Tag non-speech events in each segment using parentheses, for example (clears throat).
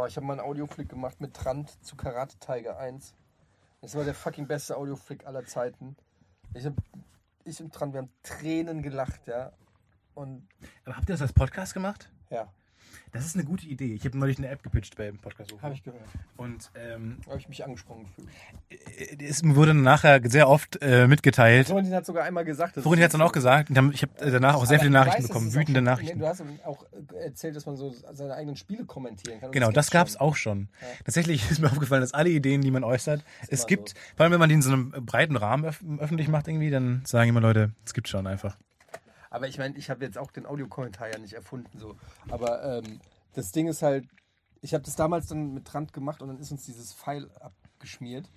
Oh, ich habe mal einen Audioflick gemacht mit Trant zu Karate Tiger 1. Das war der fucking beste Audioflick aller Zeiten. Ich, hab, ich und Trant, wir haben Tränen gelacht, ja. Und Aber habt ihr das als Podcast gemacht? ja, Das ist eine gute Idee. Ich habe neulich eine App gepitcht beim Podcast. habe ich gehört. Und ähm, habe ich mich angesprochen gefühlt. es wurde nachher sehr oft äh, mitgeteilt. Florentin hat sogar einmal gesagt, Florentin hat es dann auch gesagt. Ich habe danach auch sehr viele ich Nachrichten weiß, bekommen, es wütende Nachrichten. Du hast auch äh, erzählt, dass man so seine eigenen Spiele kommentieren kann. Genau, das gab's schon. auch schon. Tatsächlich (laughs) ist mir aufgefallen, dass alle Ideen, die man äußert, es gibt, so. vor allem wenn man die in so einem breiten Rahmen öff öffentlich macht irgendwie, dann sagen immer Leute, es gibt schon einfach. Aber ich meine, ich habe jetzt auch den Audiokommentar ja nicht erfunden. so. Aber ähm, das Ding ist halt, ich habe das damals dann mit Trant gemacht und dann ist uns dieses File abgeschmiert.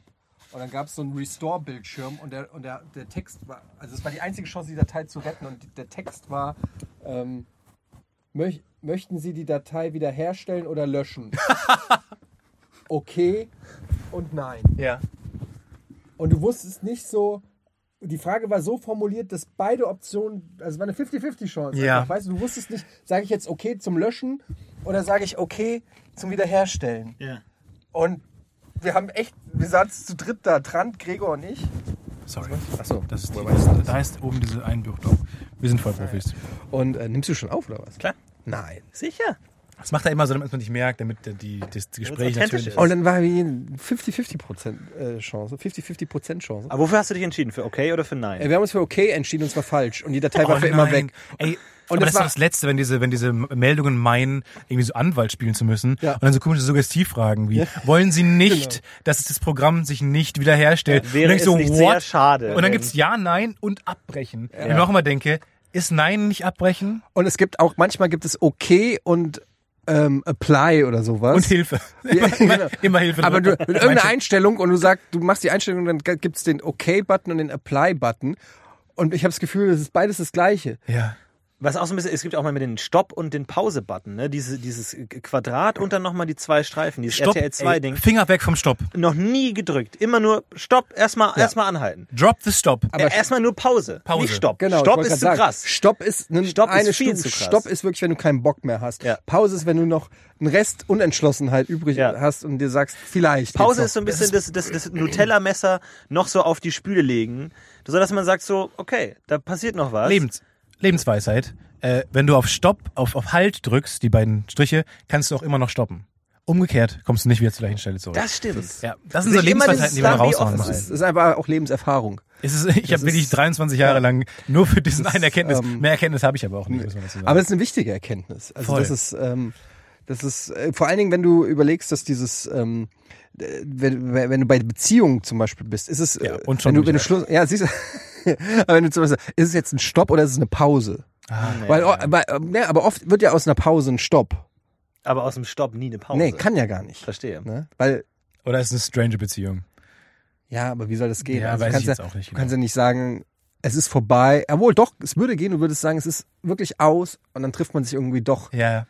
Und dann gab es so einen Restore-Bildschirm und, der, und der, der Text war, also es war die einzige Chance, die Datei zu retten und der Text war, ähm, möch, möchten Sie die Datei wiederherstellen oder löschen? (laughs) okay und nein. Ja. Und du wusstest nicht so, die Frage war so formuliert, dass beide Optionen, also es war eine 50-50 Chance. Ja. Einfach, Weißt du, du wusstest nicht, sage ich jetzt okay zum Löschen oder sage ich okay zum Wiederherstellen. Ja. Und wir haben echt, wir saßen zu dritt da, Trant, Gregor und ich. Sorry. Achso. Das ist die, da ist oben diese Einbuchtung. Wir sind Vollprofis. Und äh, nimmst du schon auf oder was? Klar. Nein. Sicher. Das macht er immer so, damit man nicht merkt, damit die, das Gespräch authentisch natürlich... ist. Und dann war wie eine 50-50 Prozent äh, Chance, 50-50 Prozent Chance. Aber wofür hast du dich entschieden? Für okay oder für Äh, nein? wir haben uns für okay entschieden und zwar falsch. Und die Datei war Oh für immer nein. weg. Ey, Und aber das das, war- ist das Letzte, wenn diese, wenn diese Meldungen meinen, irgendwie so Anwalt spielen zu müssen. Ja. Und dann so komische Suggestivfragen wie, wollen Sie (laughs) nicht, Genau. dass das Programm sich nicht wiederherstellt? Wäre und es dann denk nicht ich sehr schade, Und dann gibt's Ja, Nein und Abbrechen. Und ich auch immer denke, ist Nein nicht abbrechen? Und es gibt auch, manchmal gibt es okay und ähm, apply oder sowas. Und Hilfe. (laughs) Immer, genau. immer Hilfe. Aber du, drücken. mit irgendeiner Einstellung und du sagst, du machst die Einstellung, dann gibt's den OK-Button und den Apply-Button. Und ich habe das Gefühl, das ist beides das Gleiche. Ja. Was auch so ein bisschen, es gibt auch mal mit den Stopp- und den Pause-Button, ne? Diese, dieses Quadrat und dann nochmal die zwei Streifen, dieses Stopp, RTL 2 ey, Ding. Finger weg vom Stopp. Noch nie gedrückt. Immer nur Stopp, erstmal erstmal anhalten. Drop the Stop. Aber äh, erstmal nur Pause. Pause. Nicht Stopp. Genau, Stopp ist zu sagen, krass. Stopp ist, ne, Stopp ist eine viel Stufe. zu krass. Stopp ist wirklich, wenn du keinen Bock mehr hast. Ja. Pause ist, wenn du noch einen Rest Unentschlossenheit übrig Ja. hast und dir sagst, vielleicht. Pause ist so ein Das bisschen das, das, das Nutella-Messer noch so auf die Spüle legen, so dass man sagt so, okay, da passiert noch was. Lebens, Lebensweisheit. Äh, wenn du auf Stopp, auf, auf Halt drückst, die beiden Striche, kannst du auch immer noch stoppen. Umgekehrt kommst du nicht wieder zur gleichen Stelle zurück. Das stimmt. ja, das sind so Lebensweisheiten, die man raushauen muss. Das ist, ist einfach auch Lebenserfahrung. Es ist, ich habe wirklich 23 Jahre lang nur für diesen einen Erkenntnis. ähm, Mehr Erkenntnis habe ich aber auch nicht, sagen. Aber es ist eine wichtige Erkenntnis. Also Voll. das ist, ähm, das ist äh, vor allen Dingen, wenn du überlegst, dass dieses, ähm, äh, wenn, wenn du bei Beziehungen zum Beispiel bist, ist es, Ja, äh, und schon wenn du, wenn du. Schluss, ja, siehst du, (laughs) (laughs) aber wenn du zum Beispiel, ist es jetzt ein Stopp oder ist es eine Pause? ah, Weil, oh, aber, äh, ne, aber oft wird ja aus einer Pause ein Stopp. Aber aus dem Stopp nie eine Pause. Nee, kann ja gar nicht. Verstehe. Ne? Weil, oder ist es eine strange Beziehung? ja, aber wie soll das gehen? Ja, also, weiß du kannst ich ja, jetzt auch nicht Du kannst genau. ja nicht sagen, es ist vorbei. Jawohl, doch, es würde gehen, du würdest sagen, es ist wirklich aus und dann trifft man sich irgendwie doch. Ja.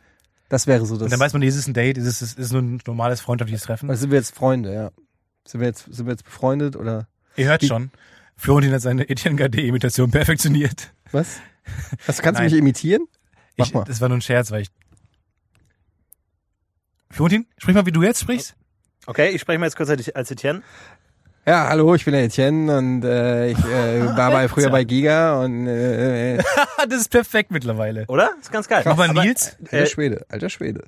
Das wäre so das. Und dann weiß man, ist es ein Date, ist es ist es nur ein normales freundschaftliches Treffen? Also sind wir jetzt Freunde, ja. Sind wir jetzt, sind wir jetzt befreundet oder Ihr hört Die- schon. Florentin hat seine Etienne Gade-Imitation perfektioniert. was? Was kannst du mich imitieren? Mach Ich, mal. das war nur ein Scherz, weil ich. Florentin, sprich mal, wie du jetzt sprichst. Okay, ich spreche mal jetzt kurz als Etienne. Ja, hallo, ich bin der Etienne und äh, ich äh, war bei, früher bei Giga und äh, äh, (laughs) das ist perfekt mittlerweile. Oder? ist ganz geil. Nochmal Aber, Nils. alter Äh, Schwede, alter Schwede.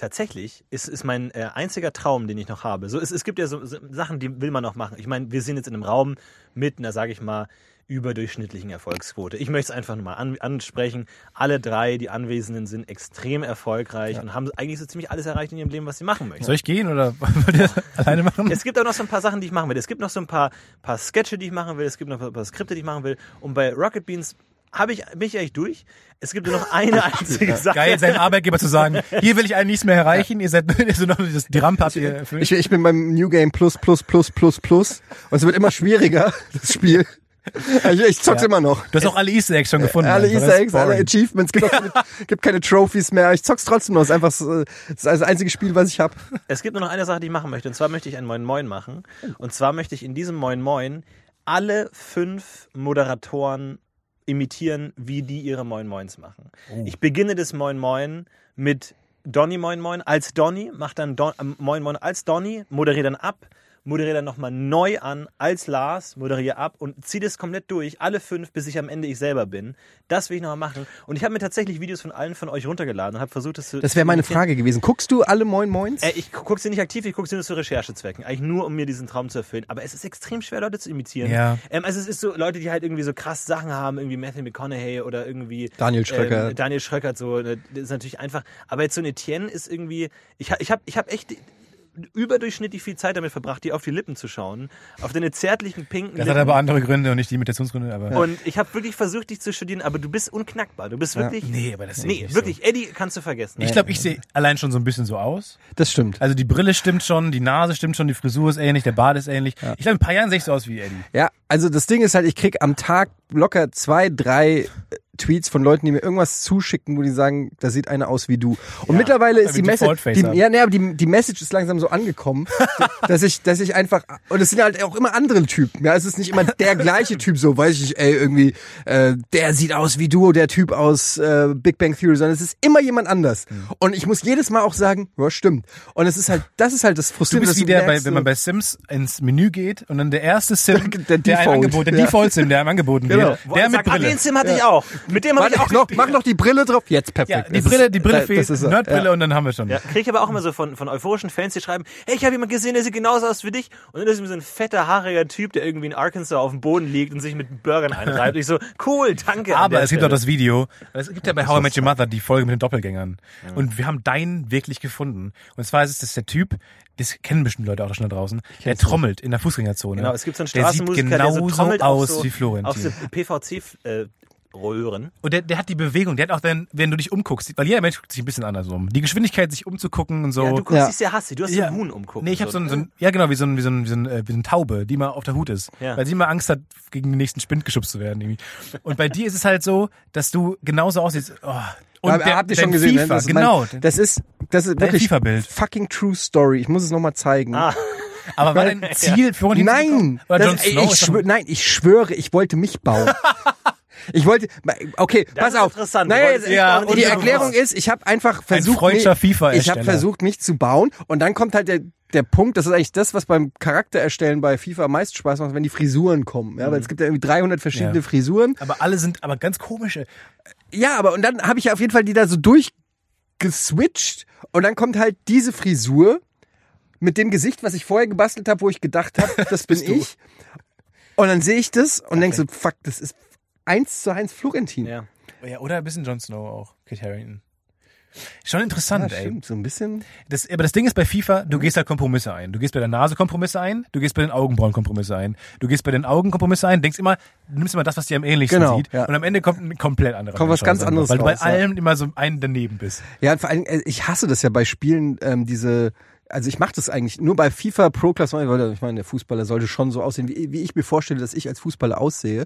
Tatsächlich ist, ist mein äh, einziger Traum, den ich noch habe. So, es, es gibt ja so, so Sachen, die will man noch machen. Ich meine, wir sind jetzt in einem Raum mit einer, sage ich mal, überdurchschnittlichen Erfolgsquote. Ich möchte es einfach nur mal an, ansprechen. Alle drei, die Anwesenden, sind extrem erfolgreich und haben eigentlich so ziemlich alles erreicht in ihrem Leben, was sie machen möchten. Soll ich gehen oder (laughs) wollt ihr alleine machen? Es gibt auch noch so ein paar Sachen, die ich machen will. Es gibt noch so ein paar, paar Sketche, die ich machen will. Es gibt noch ein paar Skripte, die ich machen will. Und bei Rocket Beans habe ich, bin ich eigentlich durch. Es gibt nur noch eine (laughs) einzige Sache. Geil, seinem Arbeitgeber zu sagen, (laughs) hier will ich eigentlich nichts mehr erreichen, ihr seid (laughs) nur so noch das, die Rampe habt ihr erfüllt. Ich, ich bin beim New Game Plus, Plus, Plus, Plus, Plus und es wird immer schwieriger, das Spiel. Ich, ich zock's Ja. immer noch. Du hast auch alle Easter Eggs schon gefunden. Alle einfach. Easter Das Eggs, alle. Achievements, gibt auch keine, gibt keine Trophies mehr. Ich zock's trotzdem noch. Es ist einfach so, das ist das einzige Spiel, was ich habe. Es gibt nur noch eine Sache, die ich machen möchte. Und zwar möchte ich ein Moin Moin machen. Und zwar möchte ich in diesem Moin Moin alle fünf Moderatoren imitieren, wie die ihre Moin Moins machen. Ich beginne das Moin Moin mit Donny Moin Moin als Donny, mach dann Don, äh, Moin Moin als Donny, moderiere dann ab, moderiere dann nochmal neu an als Lars, moderiere ab und ziehe das komplett durch, alle fünf, bis ich am Ende ich selber bin. Das will ich nochmal machen. Und ich habe mir tatsächlich Videos von allen von euch runtergeladen und habe versucht, das zu. Das wäre meine Frage gewesen. Guckst du alle Moin Moins? Äh, ich gucke sie nicht aktiv, ich gucke sie nur zu Recherchezwecken. Eigentlich nur, um mir diesen Traum zu erfüllen. Aber es ist extrem schwer, Leute zu imitieren. Ja. Ähm, also es ist so, Leute, die halt irgendwie so krass Sachen haben, irgendwie Matthew McConaughey oder irgendwie Daniel Schröckert. Ähm, Daniel Schröckert, so, ne, das ist natürlich einfach. Aber jetzt so ein Etienne ist irgendwie, ich, ich habe ich hab echt überdurchschnittlich viel Zeit damit verbracht, dir auf die Lippen zu schauen. Auf deine zärtlichen, pinken Das Lippen. hat aber andere Gründe und nicht die Imitationsgründe, aber. und ich habe wirklich versucht, dich zu studieren, aber du bist unknackbar. Du bist wirklich. Nee, aber das ich Nee, nicht wirklich. Eddie kannst du vergessen. Ich glaube, ich sehe allein schon so ein bisschen so aus. Das stimmt. Also die Brille stimmt schon, die Nase stimmt schon, die Frisur ist ähnlich, der Bart ist ähnlich. Ich glaube, in ein paar Jahren sehe ich so aus wie Eddie. Ja, also das Ding ist halt, ich krieg am Tag locker zwei, drei Tweets von Leuten, die mir irgendwas zuschicken, wo die sagen, da sieht einer aus wie du. Und mittlerweile ist die Message, die, ja, nee, aber die, die Message ist langsam so angekommen, (laughs) dass ich, dass ich einfach, und es sind halt auch immer andere Typen. Ja, es ist nicht immer der gleiche Typ, so weiß ich nicht, ey, irgendwie, äh, der sieht aus wie du, der Typ aus äh, Big Bang Theory, sondern es ist immer jemand anders. Hm. Und ich muss jedes Mal auch sagen, ja, stimmt. Und es ist halt, das ist halt das Du Frustrierende. bist dass wie der, bei, wenn man bei Sims ins Menü geht und dann der erste Sim, (laughs) Der der, einem Default. Angebot, der Ja. Default-Sim, der einem angeboten Genau. wird, der mit Sag, ah, Brille. den Sim hatte ich auch. Mit dem habe ich auch noch, mach noch die Brille drauf. Jetzt Ja, perfekt. die Es Brille, die Brille das fehlt. Nerdbrille Ja. und dann haben wir schon. Ja, kriege ich aber auch immer so von, von euphorischen Fans, die schreiben, hey, ich habe jemanden gesehen, der sieht genauso aus wie dich. Und dann ist mir so ein fetter, haariger Typ, der irgendwie in Arkansas auf dem Boden liegt und sich mit Burgern einreibt. Und ich so, cool, danke. an Aber es gibt auch Stelle. das Video. Es gibt ja bei How I Met Your Mother die Folge mit den Doppelgängern. Und wir haben deinen wirklich gefunden. Und zwar ist es der Typ, das kennen bestimmt Leute auch schon da draußen, der trommelt in der Fußgängerzone. Genau, es gibt so einen der sieht Straßenmusiker, der so genauso trommelt aus so, wie Florentin. auf so PVC-Röhren. Und der, der hat die Bewegung, der hat auch dann, wenn du dich umguckst, weil jeder Mensch guckt sich ein bisschen anders um. Die Geschwindigkeit, sich umzugucken und so. Ja, du guckst Ja. dich sehr hassig. Du hast so einen Huhn umgucken. Nee, ich habe so ein, so ein, ja genau, wie so ein, wie so ein, wie so ein, äh, wie so eine Taube, die mal auf der Hut ist. Ja. Weil sie immer Angst hat, gegen den nächsten Spind geschubst zu werden, irgendwie. Und bei dir ist es halt so, dass du genauso aussiehst, oh. Und Aber der, habt ihr schon gesehen, ne? FIFA, Das ist genau. Mein, das ist, das ist wirklich fucking true story. Ich muss es nochmal zeigen. Ah, Aber war dein (laughs) Ziel, Florentin zu bekommen? Nein, das, ey, ich schwör, nein, ich schwöre, ich wollte mich bauen. (laughs) Ich wollte, okay, pass ist auf. interessant. Naja, ja, die Erklärung ist, ich habe einfach versucht, freudscher mich, ich habe versucht, mich zu bauen. Und dann kommt halt der, der Punkt, das ist eigentlich das, was beim Charaktererstellen bei FIFA am meisten Spaß macht, wenn die Frisuren kommen. Ja, weil es gibt ja irgendwie 300 verschiedene Ja. Frisuren. aber alle sind aber ganz komische. Ja, aber und dann habe ich ja auf jeden Fall die da so durchgeswitcht und dann kommt halt diese Frisur mit dem Gesicht, was ich vorher gebastelt habe, wo ich gedacht habe, (laughs) das bin ich. Und dann sehe ich das und denk so, fuck, das ist eins zu eins Florentin. ja. Ja, oder ein bisschen Jon Snow auch, Kit Harington. Schon interessant, Ja, ey. stimmt, so ein bisschen. Das, aber das Ding ist bei FIFA, du gehst halt Kompromisse ein. Du gehst bei der Nase Kompromisse ein, du gehst bei den Augenbrauen Kompromisse ein. Du gehst bei den Augen Kompromisse ein, denkst immer, du nimmst immer das, was dir am ähnlichsten Genau, sieht. ja. Und am Ende kommt ein komplett anderer. Kommt was ganz raus, anderes Weil du bei raus, ja. allem immer so ein daneben bist. Ja, und vor allem, äh, ich hasse das ja bei Spielen, ähm, diese, also ich mache das eigentlich nur bei FIFA Pro Class, weil ich meine, der Fußballer sollte schon so aussehen, wie, wie ich mir vorstelle, dass ich als Fußballer aussehe.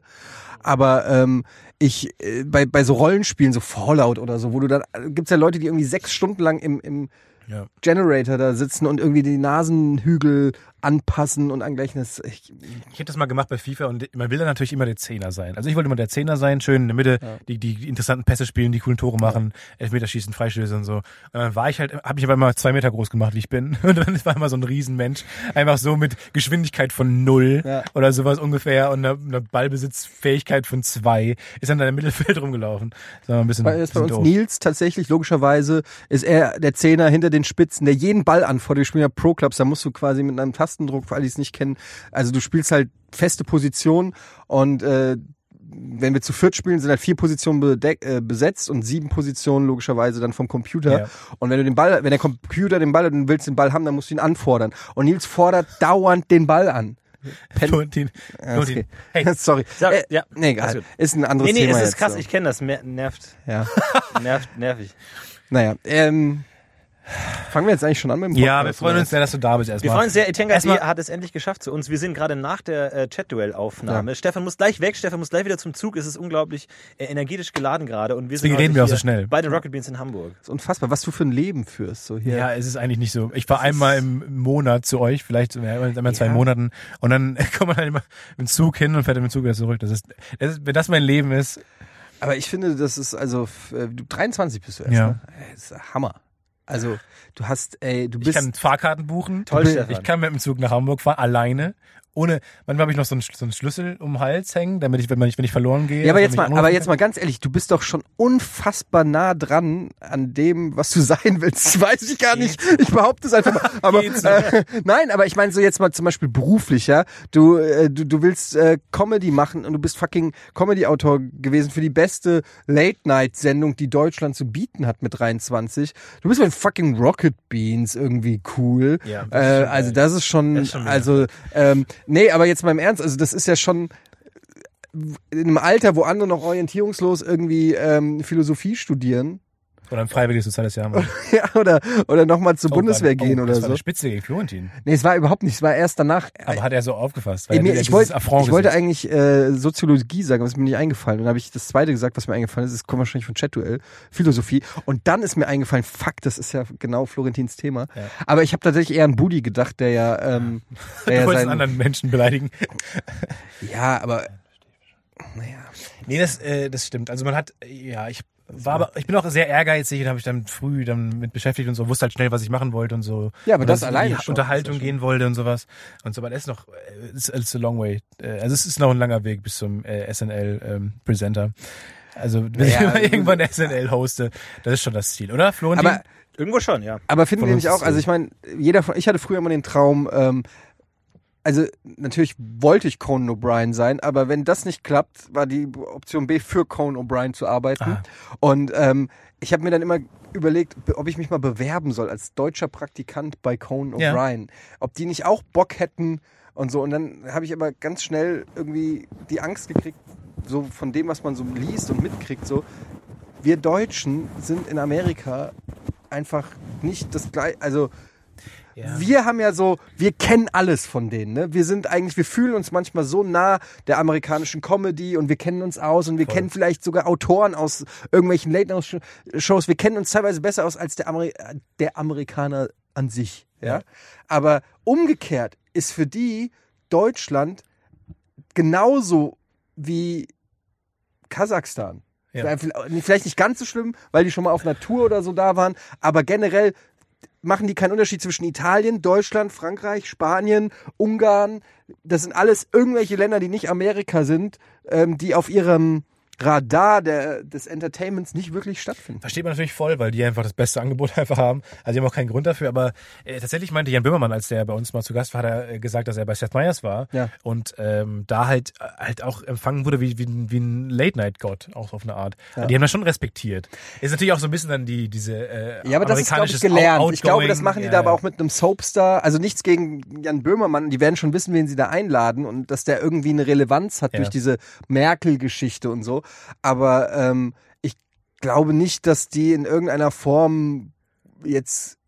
Aber ähm, ich äh, bei, bei so Rollenspielen, so Fallout oder so, wo du dann, äh, gibt's ja Leute, die irgendwie sechs Stunden lang im, im Ja. Generator da sitzen und irgendwie die Nasenhügel anpassen und angleichen. Ich, Ich habe das mal gemacht bei FIFA und man will dann natürlich immer der Zehner sein. Also ich wollte immer der Zehner sein, schön in der Mitte, die, die interessanten Pässe spielen, die coolen Tore machen, Elfmeterschießen, Freistöße und so. Und dann war ich halt, habe ich aber immer zwei Meter groß gemacht, wie ich bin. (laughs) Und dann war immer so ein Riesenmensch, einfach so mit Geschwindigkeit von null Ja. oder sowas ungefähr und einer, einer Ballbesitzfähigkeit von zwei, ist dann da im Mittelfeld (laughs) rumgelaufen. Das war ein bisschen, Bei, ist bei uns doof. Nils tatsächlich, logischerweise, ist er der Zehner hinter den Spitzen, der jeden Ball anfordert. Wir spielen ja Pro-Clubs, da musst du quasi mit einem Tastendruck, für alle, die es nicht kennen, also du spielst halt feste Positionen und äh, wenn wir zu viert spielen, sind halt vier Positionen bedeck, äh, besetzt und sieben Positionen logischerweise dann vom Computer. Ja. Und wenn du den Ball, wenn der Computer den Ball hat und du willst den Ball haben, dann musst du ihn anfordern. Und Nils fordert dauernd den Ball an. Pen Florentin, okay. (laughs) Hey, Sorry. Sag- äh, ja, nee, egal. Ist ein anderes Nee, nee, Thema es ist krass, so. ich kenne das. Nervt. Ja. (laughs) Nervt, nervig. Naja, ähm, fangen wir jetzt eigentlich schon an mit dem ja, wir freuen uns sehr, dass du da bist Wir erstmal. freuen uns sehr, Etienne Erstmal- hat es endlich geschafft zu uns. Wir sind gerade nach der äh, Chat-Duell-Aufnahme. Stefan muss gleich weg, Stefan muss gleich wieder zum Zug. Es ist unglaublich äh, energetisch geladen gerade und wir sind Deswegen heute reden wir auch so schnell. bei den Rocket Beans in Hamburg. Das ist unfassbar, was du für ein Leben führst. So hier. Ja, es ist eigentlich nicht so. Ich war einmal im Monat zu euch, vielleicht einmal in zwei Ja. Monaten und dann (laughs) kommt man halt immer mit dem Zug hin und fährt dann mit dem Zug wieder zurück. Das ist, das ist wenn das mein Leben ist, Aber ich finde, das ist also, f- äh, du 23 bist du erst, Ja. ne? Das ist Hammer. Also, du hast, ey, du Ich bist. kann Fahrkarten buchen. Toll, ich, Stefan. ich kann mit dem Zug nach Hamburg fahren, alleine. Ohne, manchmal habe ich noch so einen, so einen Schlüssel um den Hals hängen, damit ich, wenn, man nicht, wenn ich verloren gehe. ja, aber dass jetzt mal, aber jetzt mal ganz ehrlich, du bist doch schon unfassbar nah dran an dem, was du (laughs) sein willst. Weiß ich gar nicht. Ich behaupte es einfach mal. (laughs) Aber äh, nein, aber ich meine so jetzt mal zum Beispiel beruflich, ja. Du, äh, du, du willst äh, Comedy machen und du bist fucking Comedy-Autor gewesen für die beste Late-Night-Sendung, die Deutschland zu bieten hat mit 23. Du bist mit fucking Rocket Beans irgendwie cool. Ja, das äh, also das ist schon, Das ist schon also ähm, nee, aber jetzt mal im Ernst, also das ist ja schon in einem Alter, wo andere noch orientierungslos irgendwie ähm, Philosophie studieren Oder ein freiwilliges soziales Jahr machen. (laughs) ja, oder, oder nochmal zur Oh, Bundeswehr war- gehen oh, oder das war so. Spitze gegen Florentin. Nee, es war überhaupt nicht, es war erst danach. Aber hat er so aufgefasst? Er mir, ich, Affront ich wollte eigentlich äh, Soziologie sagen, aber es ist mir nicht eingefallen. Und dann habe ich das zweite gesagt, was mir eingefallen ist. Das kommt wahrscheinlich von Chat-Duell, Philosophie. Und dann ist mir eingefallen, fuck, das ist ja genau Florentins Thema. Ja. Aber ich habe tatsächlich eher an Budi gedacht, der ja, ähm, der Du ja wolltest sein, anderen Menschen beleidigen. Ja, aber naja. Nee, das, äh, das stimmt. Also man hat, ja, ich war aber, ich bin auch sehr ehrgeizig und habe mich dann früh dann mit beschäftigt und so, wusste halt schnell, was ich machen wollte und so. Ja, aber und das alleine schon, Unterhaltung gehen wollte und sowas. Und so, aber das ist noch, äh, it's, it's a long way. Äh, Also es ist noch ein langer Weg bis zum äh, SNL ähm, Presenter. Also wenn ich Ja, mal also- irgendwann (laughs) SNL hoste, das ist schon das Ziel, oder? Florentin? Aber Irgendwo schon, ja. Aber finden wir nicht auch, also so. ich meine, jeder von, ich hatte früher immer den Traum, ähm, also natürlich wollte ich Conan O'Brien sein, aber wenn das nicht klappt, war die Option B für Conan O'Brien zu arbeiten. Ah. Und ähm, ich habe mir dann immer überlegt, ob ich mich mal bewerben soll als deutscher Praktikant bei Conan Ja. O'Brien. Ob die nicht auch Bock hätten und so. Und dann habe ich aber ganz schnell irgendwie die Angst gekriegt, so von dem, was man so liest und mitkriegt, so, wir Deutschen sind in Amerika einfach nicht das gleiche, also ja. wir haben ja so, wir kennen alles von denen. Ne? Wir sind eigentlich, wir fühlen uns manchmal so nah der amerikanischen Comedy und wir kennen uns aus und wir Voll. kennen vielleicht sogar Autoren aus irgendwelchen Late-Night-Shows. Wir kennen uns teilweise besser aus als der, Ameri der Amerikaner an sich. Ja? Ja. Aber umgekehrt ist für die Deutschland genauso wie Kasachstan. Ja. Vielleicht nicht ganz so schlimm, weil die schon mal auf Natur oder so da waren, aber generell machen die keinen Unterschied zwischen Italien, Deutschland, Frankreich, Spanien, Ungarn. Das sind alles irgendwelche Länder, die nicht Amerika sind, ähm, die auf ihrem Radar der, des Entertainments nicht wirklich stattfinden. Versteht man natürlich voll, weil die einfach das beste Angebot (laughs) einfach haben. Also die haben auch keinen Grund dafür, aber äh, tatsächlich meinte Jan Böhmermann, als der bei uns mal zu Gast war, hat er äh, gesagt, dass er bei Seth Meyers war Ja. und ähm, da halt äh, halt auch empfangen wurde wie, wie, ein- wie ein Late-Night-Gott, auch auf eine Art. Ja. Die haben das schon respektiert. Ist natürlich auch so ein bisschen dann die diese äh, Ja, aber das ist, glaube ich, gelernt. Out- Ich glaube, das Outgoing, machen die da aber auch mit einem Soapstar. Also nichts gegen Jan Böhmermann. Die werden schon wissen, wen sie da einladen und dass der irgendwie eine Relevanz hat durch diese Merkel-Geschichte und so. Aber ähm, ich glaube nicht, dass die in irgendeiner Form jetzt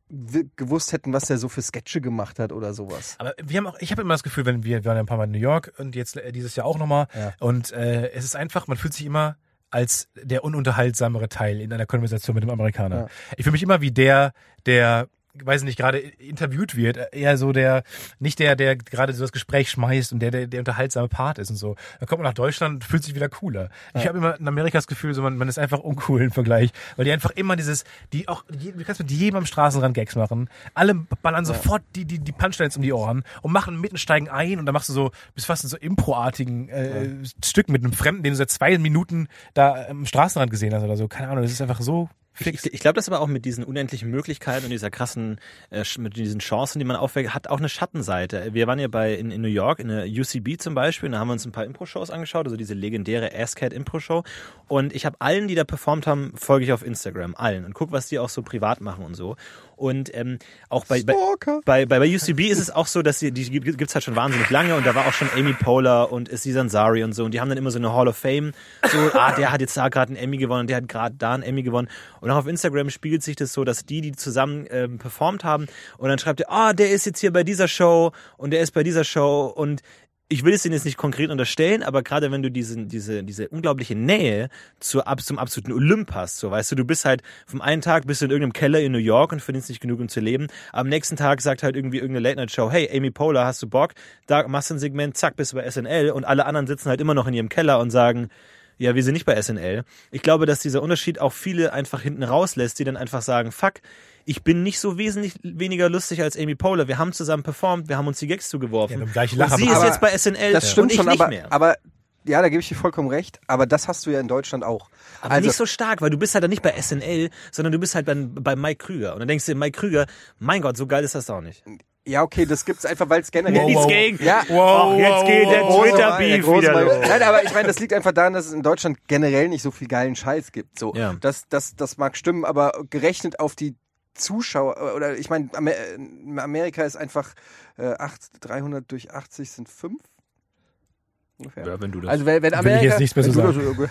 gewusst hätten, was der so für Sketche gemacht hat oder sowas. Aber wir haben auch, ich habe immer das Gefühl, wenn wir, wir waren ja ein paar Mal in New York und jetzt äh, dieses Jahr auch nochmal. Ja. Und äh, es ist einfach, man fühlt sich immer als der ununterhaltsamere Teil in einer Konversation mit dem Amerikaner. Ja. Ich fühle mich immer wie der, der weiß nicht, gerade interviewt wird, eher so der, nicht der, der gerade so das Gespräch schmeißt und der, der, der unterhaltsame Part ist und so. Dann kommt man nach Deutschland und fühlt sich wieder cooler. Ich habe immer in Amerika das Gefühl, so man, man ist einfach uncool im Vergleich, weil die einfach immer dieses, die auch, du kannst mit jedem am Straßenrand Gags machen. Alle ballern sofort die, die, die Punchlines um die Ohren und machen mitten steigen ein und dann machst du so, bist fast in so Impro-artigen äh, Stück mit einem Fremden, den du seit zwei Minuten da am Straßenrand gesehen hast oder so. Keine Ahnung, das ist einfach so fix. Ich, ich glaube, das aber auch mit diesen unendlichen Möglichkeiten und dieser krassen, äh, mit diesen Chancen, die man aufweckt, hat auch eine Schattenseite. Wir waren ja bei in, in New York, in der UCB zum Beispiel, und da haben wir uns ein paar Impro-Shows angeschaut, also diese legendäre Asscat Impro-Show. Und ich habe allen, die da performt haben, folge ich auf Instagram, allen und guck, was die auch so privat machen und so. Und ähm, auch bei, bei, Stalker. bei, bei, bei UCB ist es auch so, dass die, die gibt- gibt's halt schon wahnsinnig lange. Und da war auch schon Amy Poehler und Aziz Ansari und so. Und die haben dann immer so eine Hall of Fame, so, ah, der hat jetzt da gerade einen Emmy gewonnen und der hat gerade da einen Emmy gewonnen. Und auch auf Instagram spiegelt sich das so, dass die, die zusammen ähm, performt haben. Und dann schreibt er, ah, der ist jetzt hier bei dieser Show und der ist bei dieser Show. Und ich will es Ihnen jetzt nicht konkret unterstellen, aber gerade wenn du diesen, diese, diese unglaubliche Nähe zur, zum absoluten Olymp hast, so weißt du, du bist halt vom einen Tag bist du in irgendeinem Keller in New York und verdienst nicht genug, um zu leben. Am nächsten Tag sagt halt irgendwie irgendeine Late-Night-Show, hey, Amy Poehler, hast du Bock? Da machst du ein Segment, zack, bist du bei SNL und alle anderen sitzen halt immer noch in ihrem Keller und sagen, ja, wir sind nicht bei SNL. Ich glaube, dass dieser Unterschied auch viele einfach hinten rauslässt, die dann einfach sagen, fuck, ich bin nicht so wesentlich weniger lustig als Amy Poehler. Wir haben zusammen performt, wir haben uns die Gags zugeworfen. Ja, und Lacher sie ist jetzt bei SNL Das stimmt und ich schon, nicht aber, mehr. aber ja, da gebe ich dir vollkommen recht. Aber das hast du ja in Deutschland auch. Aber also, nicht so stark, weil du bist halt dann nicht bei SNL, sondern du bist halt bei, bei Mike Krüger. Und dann denkst du, Mike Krüger, mein Gott, so geil ist das auch nicht. ja, okay, das gibt's einfach, weil es generell Wow, Nichts wow. gegen. Ja. Wow, Ach, jetzt wow, geht der wow, Der große wieder Mal- los. Nein, aber ich meine, das liegt einfach daran, dass es in Deutschland generell nicht so viel geilen Scheiß gibt. So, Ja. das, das, das mag stimmen, aber gerechnet auf die Zuschauer oder ich meine, in Amerika ist einfach äh, 8, 300 durch 80 sind 5. Ungefähr. Ja, wenn du das. Also wenn, wenn Will ich Amerika, jetzt nichts mehr so sagen.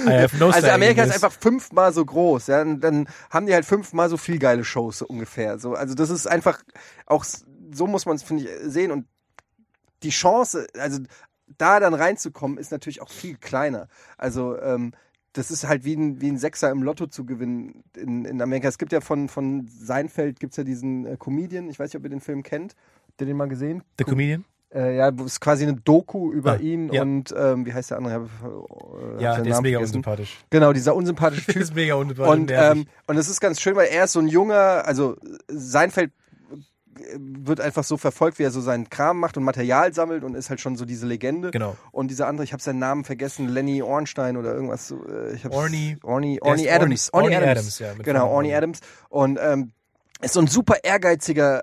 das- (laughs) no also Amerika ist einfach fünfmal so groß, ja, und dann haben die halt fünfmal so viel geile Shows so ungefähr. So, also das ist einfach auch so muss man es finde ich sehen und die Chance, also da dann reinzukommen, ist natürlich auch viel kleiner. Also ähm, das ist halt wie ein, wie ein Sechser im Lotto zu gewinnen in, in Amerika. Es gibt ja von, von Seinfeld gibt's ja diesen äh, Comedian, ich weiß nicht, ob ihr den Film kennt. Habt ihr den mal gesehen? The Comedian? Äh, ja, es quasi eine Doku über Ah, ihn ja. und ähm, wie heißt der andere? Äh, Ja, der ist Namen mega vergessen. unsympathisch. Genau, dieser unsympathische (laughs) Der Typ. ist mega unsympathisch. Und, ähm, und es ist ganz schön, weil er ist so ein junger, also Seinfeld wird einfach so verfolgt, wie er so seinen Kram macht und Material sammelt und ist halt schon so diese Legende. Genau. Und dieser andere, ich habe seinen Namen vergessen, Lenny Ornstein oder irgendwas. Äh, ich hab's- Orny. Orny, Orny Adams. Orny- Orny Orny Adams. Adams, ja, genau. Orny Adams. Und ähm, ist so ein super ehrgeiziger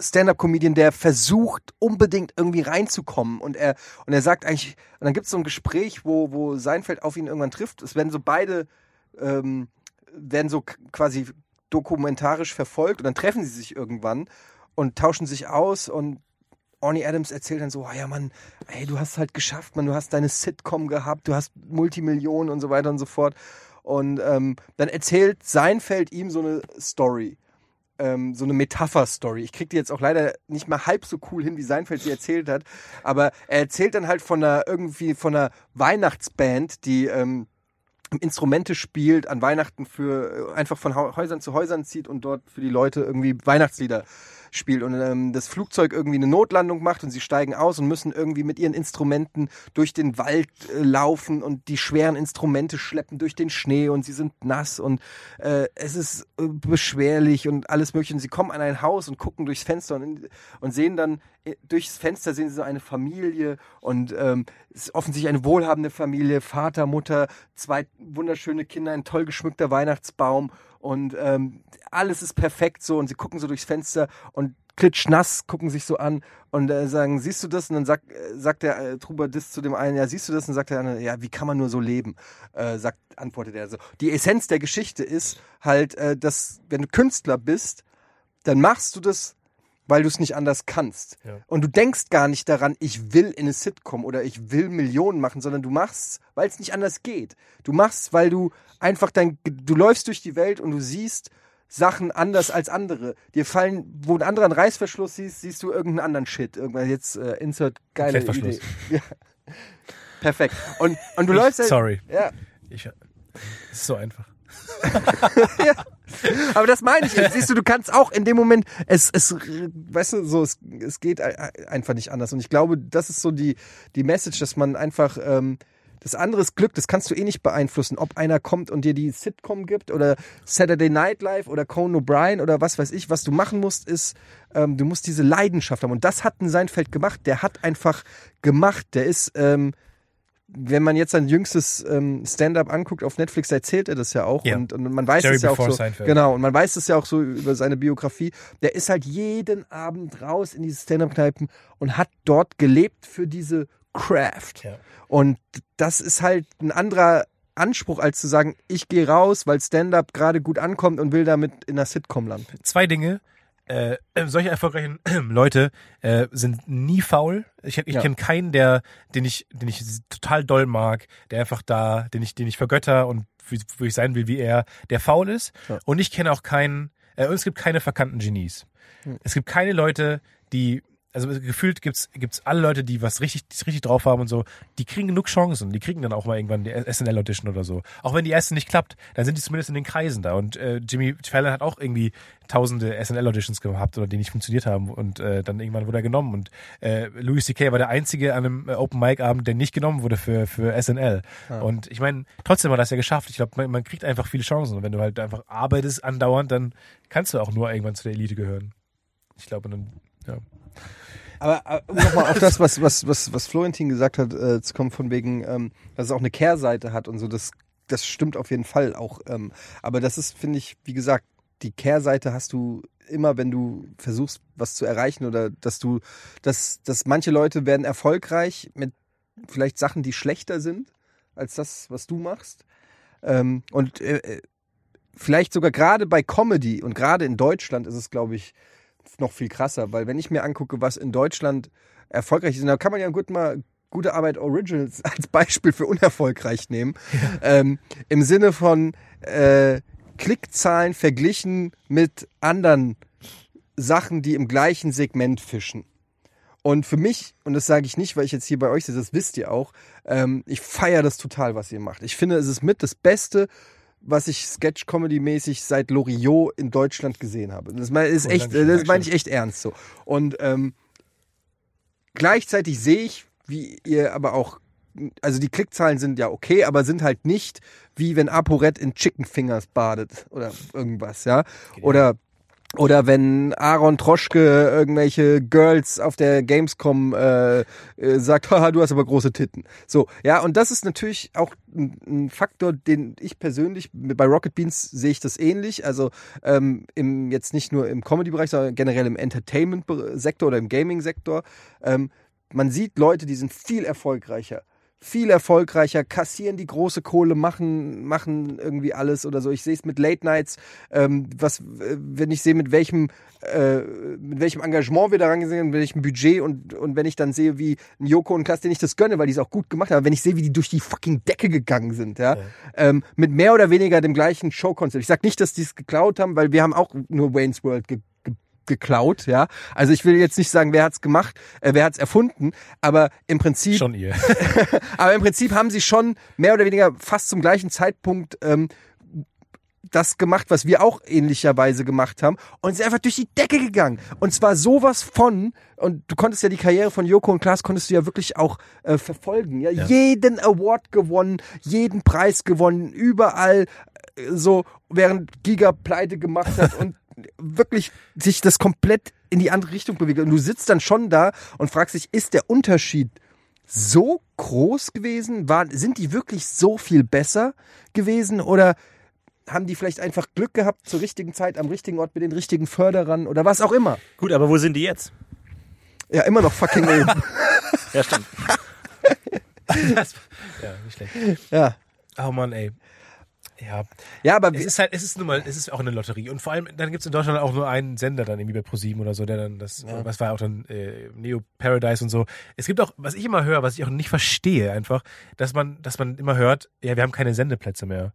Stand-up-Comedian, der versucht unbedingt irgendwie reinzukommen und er und er sagt eigentlich und dann gibt es so ein Gespräch, wo wo Seinfeld auf ihn irgendwann trifft. Es werden so beide ähm, werden so quasi dokumentarisch verfolgt und dann treffen sie sich irgendwann und tauschen sich aus und Orny Adams erzählt dann so, oh ja Mann, ey, du hast halt geschafft, man, du hast deine Sitcom gehabt, du hast Multimillionen und so weiter und so fort. Und ähm, dann erzählt Seinfeld ihm so eine Story, ähm, so eine Metapher-Story. Ich krieg die jetzt auch leider nicht mal halb so cool hin, wie Seinfeld sie erzählt hat, aber er erzählt dann halt von einer irgendwie von einer Weihnachtsband, die ähm, Instrumente spielt an Weihnachten für äh, einfach von Häusern zu Häusern zieht und dort für die Leute irgendwie Weihnachtslieder spielt und ähm, das Flugzeug irgendwie eine Notlandung macht und sie steigen aus und müssen irgendwie mit ihren Instrumenten durch den Wald äh, laufen und die schweren Instrumente schleppen durch den Schnee und sie sind nass und äh, es ist äh, beschwerlich und alles mögliche. Und sie kommen an ein Haus und gucken durchs Fenster und, und sehen dann äh, durchs Fenster sehen sie so eine Familie und ähm, es ist offensichtlich eine wohlhabende Familie, Vater, Mutter, zwei wunderschöne Kinder, ein toll geschmückter Weihnachtsbaum und ähm, alles ist perfekt so und sie gucken so durchs Fenster und klitschnass gucken sich so an und äh, sagen, siehst du das? Und dann sagt, äh, sagt der äh, Trubadist zu dem einen, ja, siehst du das? Und sagt der andere, ja, wie kann man nur so leben? Äh, sagt, antwortet er so. Die Essenz der Geschichte ist halt, äh, dass wenn du Künstler bist, dann machst du das, weil du es nicht anders kannst. Ja. Und du denkst gar nicht daran, ich will in eine Sitcom oder ich will Millionen machen, sondern du machst, weil es nicht anders geht. Du machst, weil du einfach dein, du läufst durch die Welt und du siehst Sachen anders als andere. Dir fallen, wo ein anderer einen Reißverschluss siehst, siehst du irgendeinen anderen Shit. Irgendwann jetzt äh, insert geile Idee. (laughs) Ja. Perfekt. Und, und du läufst halt, Sorry. Ja, Ich, es ist so einfach. (laughs) Aber das meine ich. Siehst du, du kannst auch in dem Moment, es, es, weißt du, so, es, es geht ein- einfach nicht anders. Und ich glaube, das ist so die, die Message, dass man einfach, ähm, das andere ist Glück, das kannst du eh nicht beeinflussen, ob einer kommt und dir die Sitcom gibt oder Saturday Night Live oder Conan O'Brien oder was weiß ich. Was du machen musst, ist, ähm, du musst diese Leidenschaft haben. Und das hat ein Seinfeld gemacht. Der hat einfach gemacht. Der ist, ähm, wenn man jetzt sein jüngstes ähm, Stand-up anguckt auf Netflix, erzählt er das ja auch Ja. und, und man weiß Jerry es ja auch so. Seinfeld. Genau, und man weiß es ja auch so über seine Biografie. Der ist halt jeden Abend raus in diese Stand-up-Kneipen und hat dort gelebt für diese Craft. Ja. Und das ist halt ein anderer Anspruch, als zu sagen, ich gehe raus, weil Stand-up gerade gut ankommt und will damit in der Sitcom landen. Zwei Dinge. Äh, äh, solche erfolgreichen (clears throat) Leute äh, sind nie faul. Ich, ich Ja. kenne keinen, der, den ich, den ich total doll mag, der einfach da, den ich, den ich vergötter und wie, wo ich sein will wie er, der faul ist. Ja. Und ich kenne auch keinen, äh, und es gibt keine verkannten Genies. Hm. Es gibt keine Leute, die also gefühlt gibt's gibt's alle Leute, die was richtig, die richtig drauf haben und so, die kriegen genug Chancen. Die kriegen dann auch mal irgendwann die SNL Audition oder so. Auch wenn die erste nicht klappt, dann sind die zumindest in den Kreisen da. Und äh, Jimmy Fallon hat auch irgendwie tausende SNL Auditions gehabt oder die nicht funktioniert haben und äh, dann irgendwann wurde er genommen. Und äh, Louis C.K. war der einzige an einem äh, Open Mic Abend, der nicht genommen wurde für für SNL. Ja. Und ich meine, trotzdem hat er das ja geschafft. Ich glaube, man, man kriegt einfach viele Chancen. Und wenn du halt einfach arbeitest andauernd, dann kannst du auch nur irgendwann zu der Elite gehören. Ich glaube, dann ja. Aber, aber um nochmal auf das, was, was, was, was Florentin gesagt hat, äh, zu kommen, von wegen, ähm, dass es auch eine Kehrseite hat und so, das, das stimmt auf jeden Fall auch. Ähm, aber das ist, finde ich, wie gesagt, die Kehrseite hast du immer, wenn du versuchst, was zu erreichen oder dass du, dass, dass manche Leute werden erfolgreich mit vielleicht Sachen, die schlechter sind als das, was du machst. Ähm, und äh, äh vielleicht sogar gerade bei Comedy und gerade in Deutschland ist es, glaube ich, noch viel krasser, weil wenn ich mir angucke, was in Deutschland erfolgreich ist, da kann man ja gut mal gute Arbeit Originals (laughs) als Beispiel für unerfolgreich nehmen. Ja. Ähm, Im Sinne von äh, Klickzahlen verglichen mit anderen Sachen, die im gleichen Segment fischen. Und für mich, und das sage ich nicht, weil ich jetzt hier bei euch sitze, das wisst ihr auch, ähm, ich feiere das total, was ihr macht. Ich finde, es ist mit das Beste, was ich Sketch-Comedy-mäßig seit Loriot in Deutschland gesehen habe. Das ist echt, das meine ich echt ernst so. Und ähm, gleichzeitig sehe ich, wie ihr aber auch, also die Klickzahlen sind ja okay, aber sind halt nicht wie wenn ApoRed in Chicken Fingers badet oder irgendwas, ja. Oder oder wenn Aaron Troschke irgendwelche Girls auf der Gamescom äh, äh, sagt, (laughs) haha, du hast aber große Titten. So, ja, und das ist natürlich auch ein, ein Faktor, den ich persönlich, bei Rocket Beans sehe ich das ähnlich. Also ähm, im, jetzt nicht nur im Comedy-Bereich, sondern generell im Entertainment-Sektor oder im Gaming-Sektor. Ähm, man sieht Leute, die sind viel erfolgreicher viel erfolgreicher, kassieren die große Kohle, machen, machen irgendwie alles oder so. Ich sehe es mit Late Nights, ähm, was, äh, wenn ich sehe, mit welchem, äh, mit welchem Engagement wir da rangesehen, mit welchem Budget und, und wenn ich dann sehe, wie ein Joko und Klaas, den ich das gönne, weil die es auch gut gemacht haben, wenn ich sehe, wie die durch die fucking Decke gegangen sind, ja, ja. Ähm, mit mehr oder weniger dem gleichen Showkonzept. Ich sag nicht, dass die es geklaut haben, weil wir haben auch nur Wayne's World ge geklaut, ja. Also ich will jetzt nicht sagen, wer hat's gemacht, äh, wer hat's erfunden, aber im Prinzip schon ihr. (laughs) aber im Prinzip haben sie schon mehr oder weniger fast zum gleichen Zeitpunkt ähm, das gemacht, was wir auch ähnlicherweise gemacht haben und sind einfach durch die Decke gegangen. Und zwar sowas von, und du konntest ja die Karriere von Joko und Klaas konntest du ja wirklich auch äh, verfolgen. Ja? ja? Jeden Award gewonnen, jeden Preis gewonnen, überall äh, so, während Giga pleite gemacht hat (laughs) und wirklich sich das komplett in die andere Richtung bewegt. Und du sitzt dann schon da und fragst dich, ist der Unterschied so groß gewesen? War, sind die wirklich so viel besser gewesen? Oder haben die vielleicht einfach Glück gehabt zur richtigen Zeit, am richtigen Ort mit den richtigen Förderern oder was auch immer? Gut, aber wo sind die jetzt? Ja, immer noch fucking (laughs) oben. ja, stimmt. (laughs) Das, ja, nicht schlecht. Ja. Oh Mann, ey. Ja. Ja, aber es ist halt, es ist nun mal, es ist auch eine Lotterie. Und vor allem, dann gibt es in Deutschland auch nur einen Sender dann irgendwie bei ProSieben oder so, der dann das, ja. was war auch dann äh, Neo Paradise und so. Es gibt auch, was ich immer höre, was ich auch nicht verstehe, einfach, dass man, dass man immer hört, ja, wir haben keine Sendeplätze mehr.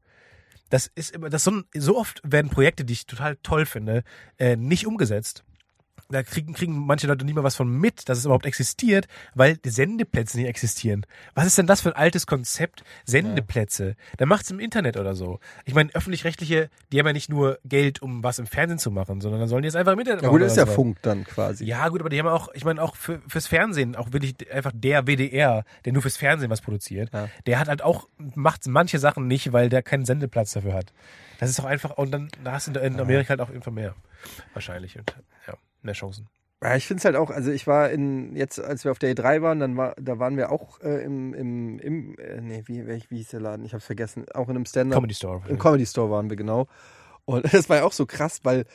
Das ist immer, das so, so oft werden Projekte, die ich total toll finde, äh, nicht umgesetzt da kriegen, kriegen manche Leute nicht mal was von mit, dass es überhaupt existiert, weil die Sendeplätze nicht existieren. Was ist denn das für ein altes Konzept? Sendeplätze. Ja. Dann macht's im Internet oder so. Ich meine, öffentlich-rechtliche, die haben ja nicht nur Geld, um was im Fernsehen zu machen, sondern dann sollen die jetzt einfach im Internet ja, machen. Ja, gut, das ist ja Funk dann quasi. Ja, gut, aber die haben auch, ich meine, auch für, fürs Fernsehen, auch wirklich einfach der WDR, der nur fürs Fernsehen was produziert, ja. der hat halt auch, macht manche Sachen nicht, weil der keinen Sendeplatz dafür hat. Das ist doch einfach, und dann da hast du in Amerika halt auch einfach mehr. Wahrscheinlich. Und, ja mehr Chancen. Ja, ich finde es halt auch, also ich war in, jetzt als wir auf der E3 waren, dann war, da waren wir auch äh, im, im, im äh, nee, wie, wie, wie hieß der Laden? Ich hab's vergessen. Auch in einem Stand-up. Comedy Store. Im Comedy Store waren wir, genau. Und (laughs) das war ja auch so krass, weil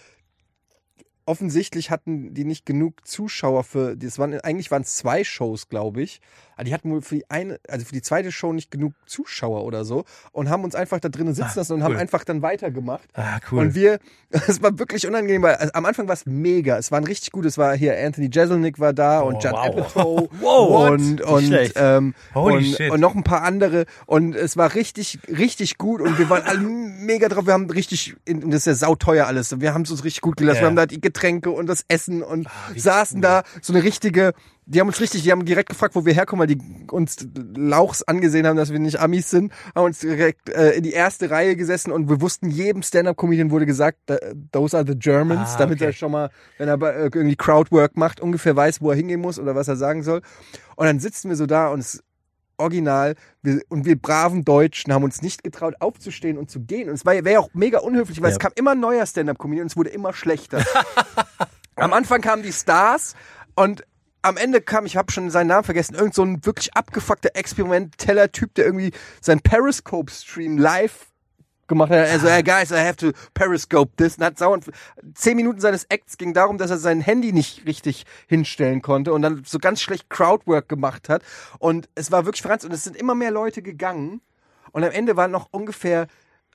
offensichtlich hatten die nicht genug Zuschauer für, das waren, eigentlich waren es zwei Shows, glaube ich. Aber die hatten wohl für die eine, also für die zweite Show nicht genug Zuschauer oder so und haben uns einfach da drinnen sitzen ah, lassen und cool. haben einfach dann weitergemacht. Ah, cool. Und wir, (laughs) es war wirklich unangenehm, weil also am Anfang war es mega. Es war ein richtig gut, es war hier Anthony Jeselnik war da oh, und Judd wow. Apatow (laughs) wow, und, und, ähm, und, und, noch ein paar andere und es war richtig, richtig gut und wir waren alle mega drauf. Wir haben richtig, und das ist ja sauteuer alles. Wir haben es uns richtig gut gelassen. Yeah. Wir haben da die Getränke und das Essen und saßen da so eine richtige, die haben uns richtig, die haben direkt gefragt, wo wir herkommen, weil die uns Lauchs angesehen haben, dass wir nicht Amis sind, haben uns direkt äh, in die erste Reihe gesessen und wir wussten, jedem Stand-Up-Comedian wurde gesagt, "Th- those are the Germans, Ah, damit okay. er schon mal, wenn er äh, irgendwie Crowdwork macht, ungefähr weiß, wo er hingehen muss oder was er sagen soll. Und dann sitzen wir so da und es original wir, und wir braven Deutschen haben uns nicht getraut aufzustehen und zu gehen und es war wäre ja auch mega unhöflich, weil Ja. es kam immer neuer Stand-up-Comedian und es wurde immer schlechter. (laughs) Am Anfang kamen die Stars und am Ende kam, ich habe schon seinen Namen vergessen, irgend so ein wirklich abgefuckter Experimenteller-Typ, der irgendwie sein Periscope-Stream live gemacht hat. Also, hey guys, I have to periscope this. Und hat sauernd, zehn Minuten seines Acts ging darum, dass er sein Handy nicht richtig hinstellen konnte und dann so ganz schlecht Crowdwork gemacht hat. Und es war wirklich Franz und es sind immer mehr Leute gegangen. Und am Ende waren noch ungefähr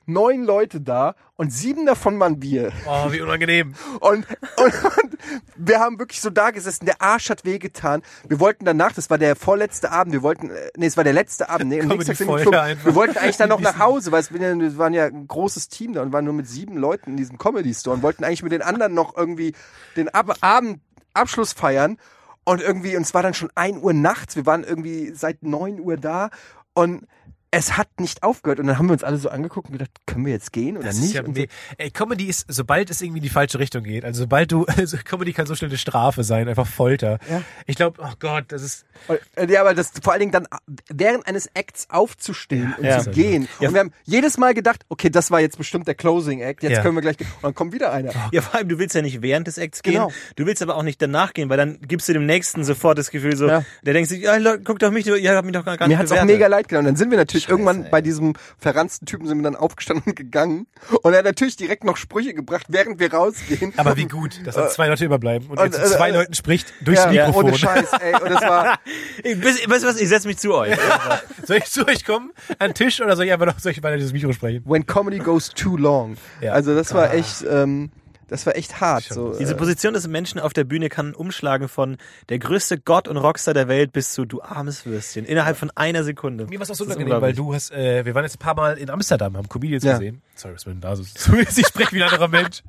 neun Leute da und sieben davon waren wir. Oh, wie unangenehm. Und, und, und wir haben wirklich so da gesessen, der Arsch hat wehgetan. Wir wollten danach, das war der vorletzte Abend, wir wollten, äh, nee, es war der letzte Abend, nee, am nächsten Tag sind wir wir wollten eigentlich dann noch nach Hause, weil wir waren ja ein großes Team da und waren nur mit sieben Leuten in diesem Comedy Store und wollten eigentlich mit den anderen noch irgendwie den Ab Abend Abschluss feiern und irgendwie, und es war dann schon ein Uhr nachts, wir waren irgendwie seit neun Uhr da und es hat nicht aufgehört und dann haben wir uns alle so angeguckt und gedacht, können wir jetzt gehen oder Das nicht? ja, so. nee. Ey, Comedy ist, sobald es irgendwie in die falsche Richtung geht, also sobald du, (laughs) also Comedy kann so schnell eine Strafe sein, einfach Folter. Ja. Ich glaube, oh Gott, das ist, Und, äh, Ja, aber das vor allen Dingen dann während eines Acts aufzustehen und Ja. zu gehen. Und wir haben jedes Mal gedacht, okay, das war jetzt bestimmt der Closing Act, jetzt können wir gleich gehen. Und dann kommt wieder einer. Ja, vor allem, du willst ja nicht während des Acts gehen. Genau. Du willst aber auch nicht danach gehen, weil dann gibst du dem Nächsten sofort das Gefühl so, der denkt sich, ja, guck doch mich, ihr habt mich doch gar nicht Mir hat's auch bewertet. mega leid getan. Und dann sind wir natürlich Scheiße, irgendwann ey. bei diesem verranzten Typen sind wir dann aufgestanden und gegangen. Und er hat natürlich direkt noch Sprüche gebracht, während wir rausgehen. aber wie gut, dass dann zwei Leute überbleiben und, und, jetzt zu zwei äh, Leuten spricht durchs ja, Mikrofon. ohne Scheiß, ey. Und das war, (laughs) Ich, weißt du was, ich setze mich zu euch. (laughs) Soll ich zu euch kommen, an den Tisch oder soll ich einfach noch, soll ich weiter dieses Mikro sprechen? when comedy goes too long. Ja. Also das war echt, ähm, das war echt hart. So, Diese äh, Position des Menschen auf der Bühne kann umschlagen von der größte Gott und Rockstar der Welt bis zu du armes Würstchen. Innerhalb von einer Sekunde. Mir war es auch so Das unangenehm, weil du hast, äh, wir waren jetzt ein paar Mal in Amsterdam, haben Comedians Ja. gesehen. Sorry, was mit da so ich spreche wie ein anderer Mensch.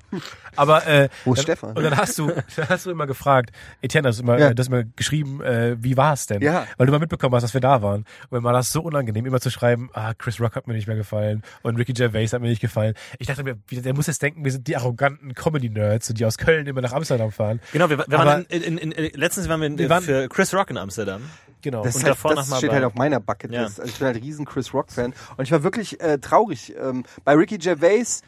Aber äh, Wo ist dann, Stefan? Und dann hast du, dann hast du immer gefragt, Etienne, hast du immer, Ja. äh, hast immer geschrieben, äh, wie war es denn? Ja. Weil du mal mitbekommen hast, dass wir da waren. Und mir war das so unangenehm, immer zu schreiben, ah, Chris Rock hat mir nicht mehr gefallen und Ricky Gervais hat mir nicht gefallen. Ich dachte mir, der muss jetzt denken, wir sind die arroganten Comedy-Nerds, die aus Köln immer nach Amsterdam fahren. Genau, wir, wir Aber- waren in, in, in, in, letztens waren wir, in, Wir waren- für Chris Rock in Amsterdam. Genau. Das, Und halt, davor das noch mal steht bei- halt auf meiner Bucketlist. Ja. Also ich bin halt riesen Chris Rock Fan und ich war wirklich äh, traurig. Ähm, bei Ricky Gervais,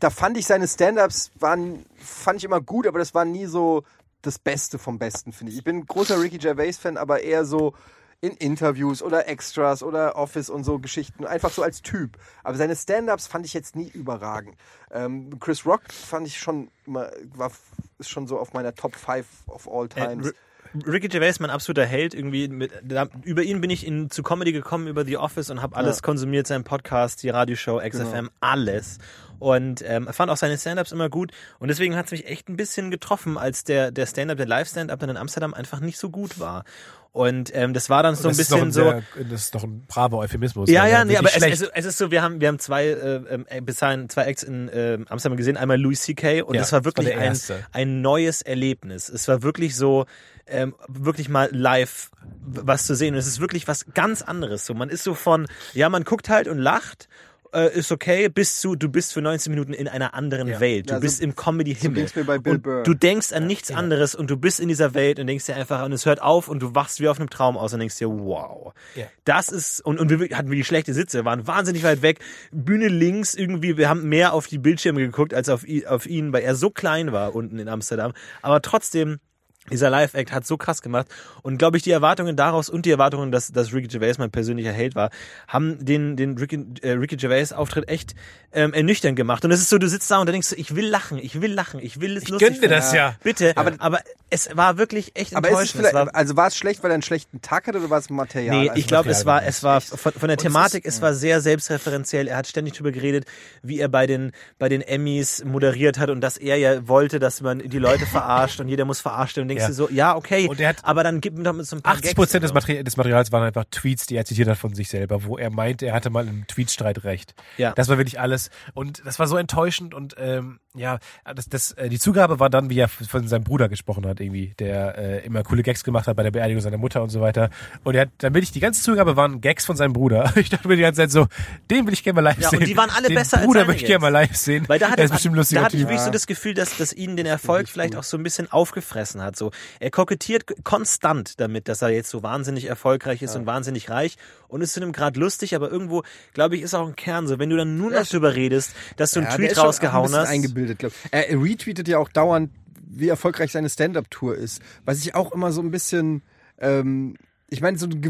da fand ich seine Stand-ups waren fand ich immer gut, aber das war nie so das Beste vom Besten finde ich. Ich bin ein großer Ricky Gervais Fan, aber eher so in Interviews oder Extras oder Office und so Geschichten, einfach so als Typ. Aber seine Stand-ups fand ich jetzt nie überragend. Ähm, Chris Rock fand ich schon immer war ist schon so auf meiner Top 5 of all Äh, times. R- Ricky Gervais, mein absoluter Held, irgendwie mit, da, über ihn bin ich in, zu Comedy gekommen, über The Office und habe alles Ja. konsumiert, seinen Podcast, die Radioshow, XFM, alles. Und ähm, fand auch seine Stand-Ups immer gut. Und deswegen hat es mich echt ein bisschen getroffen, als der, der Stand-Up, der Live-Stand-Up dann in Amsterdam einfach nicht so gut war. Und ähm, das war dann so ein bisschen ein so. sehr, das ist doch ein braver Euphemismus. Ja, weil ja, nee, aber wirklich es, es, es ist so, wir haben, wir haben zwei, äh, äh, bis dahin zwei Acts in äh, Amsterdam gesehen, einmal Louis C.K. und Ja, das war das war wirklich ein, ein neues Erlebnis. Es war wirklich so, ähm, wirklich mal live was zu sehen und es ist wirklich was ganz anderes. So, man ist so von, ja, man guckt halt und lacht, äh, ist okay, bis zu, du bist für 19 Minuten in einer anderen Ja. Welt. Du Ja, so- bist im Comedy-Himmel. Burr. du denkst an nichts anderes und du bist in dieser Welt und denkst dir einfach, und es hört auf und du wachst wie auf einem Traum aus und denkst dir, wow. Das ist, und, und wir hatten wir die schlechte Sitze, waren wahnsinnig weit weg, Bühne links irgendwie, wir haben mehr auf die Bildschirme geguckt als auf, auf ihn, weil er so klein war unten in Amsterdam. Aber trotzdem, dieser Live-Act hat so krass gemacht. Und glaube ich, die Erwartungen daraus und die Erwartungen, dass, dass Ricky Gervais mein persönlicher Held war, haben den, den Ricky, äh, Ricky Gervais-Auftritt echt ähm, ernüchternd gemacht. Und es ist so, du sitzt da und denkst du, ich will lachen, ich will lachen, ich will es Ich lustig gönn dir finden. das ja. Bitte, Aber- aber, es war wirklich echt Aber ist es enttäuschend. Es war, also war es schlecht, weil er einen schlechten Tag hatte oder war es Material? Nee, Also ich glaube, es war, es war von, von der Und es Thematik, ist- es war sehr selbstreferenziell. Er hat ständig drüber geredet, wie er bei den, bei den Emmys moderiert hat und dass er ja wollte, dass man die Leute verarscht und jeder muss verarscht werden. Denkst Ja. du so, ja, okay, Und er hat- aber dann gib mir doch mit so ein paar 80 Prozent des. Materi des Materials waren einfach Tweets, die er zitiert hat von sich selber, wo er meinte, er hatte mal im Tweetstreit recht. Ja. Das war wirklich alles. Und das war so enttäuschend und ähm, Ja, das, das, äh, die Zugabe war dann, wie er von seinem Bruder gesprochen hat, irgendwie, der äh, immer coole Gags gemacht hat bei der Beerdigung seiner Mutter und so weiter. Und er hat, damit ich die ganze Zugabe waren Gags von seinem Bruder. (laughs) Ich dachte mir die ganze Zeit so, den will ich gerne mal live Ja, sehen. und die waren alle den besser als Bruder möchte ich gerne mal live sehen. Weil da hat er ist bestimmt lustiger da hatte ich wirklich so das Gefühl, dass, dass ihn den Erfolg vielleicht auch so ein bisschen aufgefressen hat. So, er kokettiert konstant damit, dass er jetzt so wahnsinnig erfolgreich ist und wahnsinnig reich und ist zu einem Grad lustig, aber irgendwo, glaube ich, ist auch ein Kern so. Wenn du dann nur noch drüber redest, dass du einen Ja, der Tweet rausgehauen hast. eingebildet, glaub. ich. Er retweetet ja auch dauernd, wie erfolgreich seine Stand-up-Tour ist. Was ich auch immer so ein bisschen, ähm, ich meine, so ein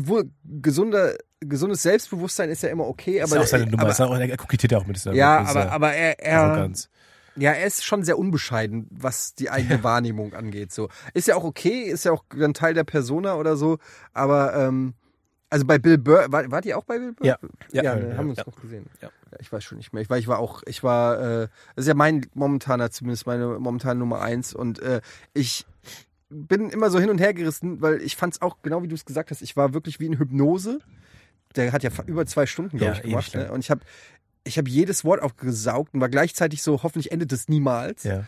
gesunder, gesundes Selbstbewusstsein ist ja immer okay, ist aber, auch seine Nummer. aber ist auch, er kokettiert ja auch mit dieser ja, aber, aber er, er, Arroganz. ja, er ist schon sehr unbescheiden, was die eigene (laughs) Wahrnehmung angeht. So ist ja auch okay, ist ja auch ein Teil der Persona oder so. Aber ähm, also bei Bill Burr, war, war die auch bei Bill Burr? Ja. ja, Ja, ne, ja, haben wir uns ja. noch gesehen. Ja. Ich weiß schon nicht mehr. Ich war, ich war auch, ich war, äh, das ist ja mein momentaner, zumindest meine momentane Nummer eins. Und äh, ich bin immer so hin und her gerissen, weil ich fand es auch, genau wie du es gesagt hast, ich war wirklich wie in Hypnose. Der hat ja über zwei Stunden, glaube Ja, ich, gemacht. Ne? Und ich habe ich hab jedes Wort aufgesaugt und war gleichzeitig so, hoffentlich endet es niemals. Ja.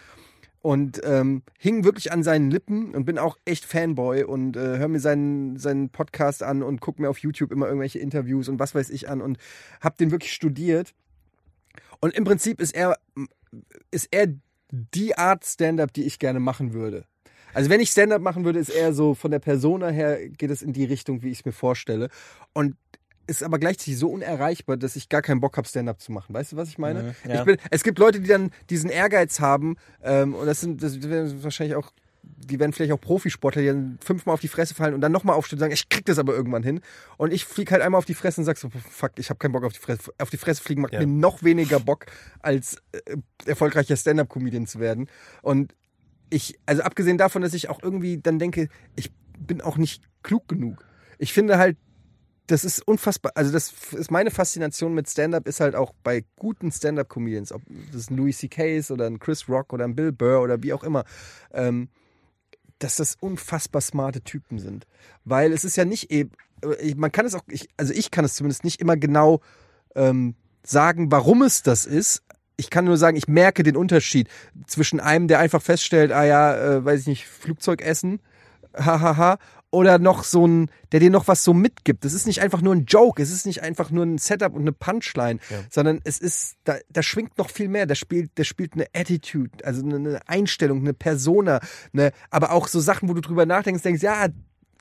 Und ähm, hing wirklich an seinen Lippen und bin auch echt Fanboy und äh, höre mir seinen, seinen Podcast an und gucke mir auf YouTube immer irgendwelche Interviews und was weiß ich an und habe den wirklich studiert. Und im Prinzip ist er, ist er die Art Stand-up, die ich gerne machen würde. Also wenn ich Stand-up machen würde, ist er so von der Persona her geht es in die Richtung, wie ich es mir vorstelle. Und ist aber gleichzeitig so unerreichbar, dass ich gar keinen Bock habe, Stand-up zu machen. Weißt du, was ich meine? Mhm, ja. ich bin, es gibt Leute, die dann diesen Ehrgeiz haben, ähm, und das sind das werden wahrscheinlich auch, die werden vielleicht auch Profisportler, die dann fünfmal auf die Fresse fallen und dann nochmal aufstehen und sagen, ich krieg das aber irgendwann hin. Und ich flieg halt einmal auf die Fresse und sag so, fuck, ich habe keinen Bock auf die Fresse. Auf die Fresse fliegen macht Ja. mir noch weniger Bock, als äh, erfolgreicher Stand-up-Comedian zu werden. Und ich, also abgesehen davon, dass ich auch irgendwie dann denke, ich bin auch nicht klug genug. Ich finde halt, das ist unfassbar, also das ist meine Faszination mit Stand-Up ist halt auch bei guten Stand-Up-Comedians, ob das ein Louis C.K. ist oder ein Chris Rock oder ein Bill Burr oder wie auch immer, ähm, dass das unfassbar smarte Typen sind. Weil es ist ja nicht eben, ich- man kann es auch, ich, also ich kann es zumindest nicht immer genau ähm, sagen, warum es das ist. Ich kann nur sagen, ich merke den Unterschied zwischen einem, der einfach feststellt, ah ja, äh, weiß ich nicht, Flugzeug essen, hahaha, oder noch so ein, der dir noch was so mitgibt. Das ist nicht einfach nur ein Joke, es ist nicht einfach nur ein Setup und eine Punchline, sondern es ist, da, da schwingt noch viel mehr. Da spielt, der spielt eine Attitude, also eine, Einstellung, eine Persona, eine, aber auch so Sachen, wo du drüber nachdenkst, denkst, ja,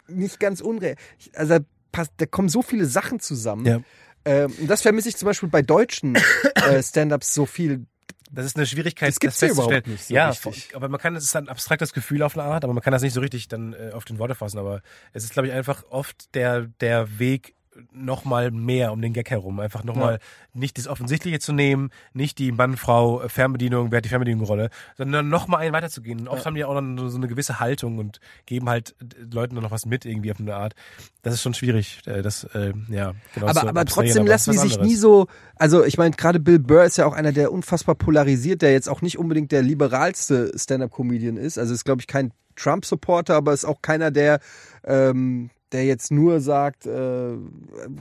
nicht ganz unreal. Also da, passt, da kommen so viele Sachen zusammen. Ja. Ähm, und das vermisse ich zum Beispiel bei deutschen äh, (coughs) Stand-ups so viel. Das ist eine Schwierigkeit, Das gibt's ja festzustellen. überhaupt nicht so ja, richtig. aber man kann, es ist ein abstraktes Gefühl auf eine Art, aber man kann das nicht so richtig dann äh, auf den Worte fassen. Aber es ist, glaube ich, einfach oft der, der Weg noch mal mehr um den Gag herum. Einfach noch mal nicht das Offensichtliche zu nehmen, nicht die Mann-Frau äh, Fernbedienung, wer hat die Fernbedienung-Rolle, sondern noch mal einen weiterzugehen. Und oft haben die auch dann so eine gewisse Haltung und geben halt äh, Leuten dann noch was mit irgendwie auf eine Art. Das ist schon schwierig. Äh, das, äh, ja, genau aber zu aber trotzdem aber lassen die sich nie so. Also ich meine, gerade Bill Burr ist ja auch einer, der unfassbar polarisiert, der jetzt auch nicht unbedingt der liberalste Stand-up-Comedian ist. Also ist, glaube ich, kein Trump-Supporter, aber ist auch keiner, der ähm, der jetzt nur sagt, äh,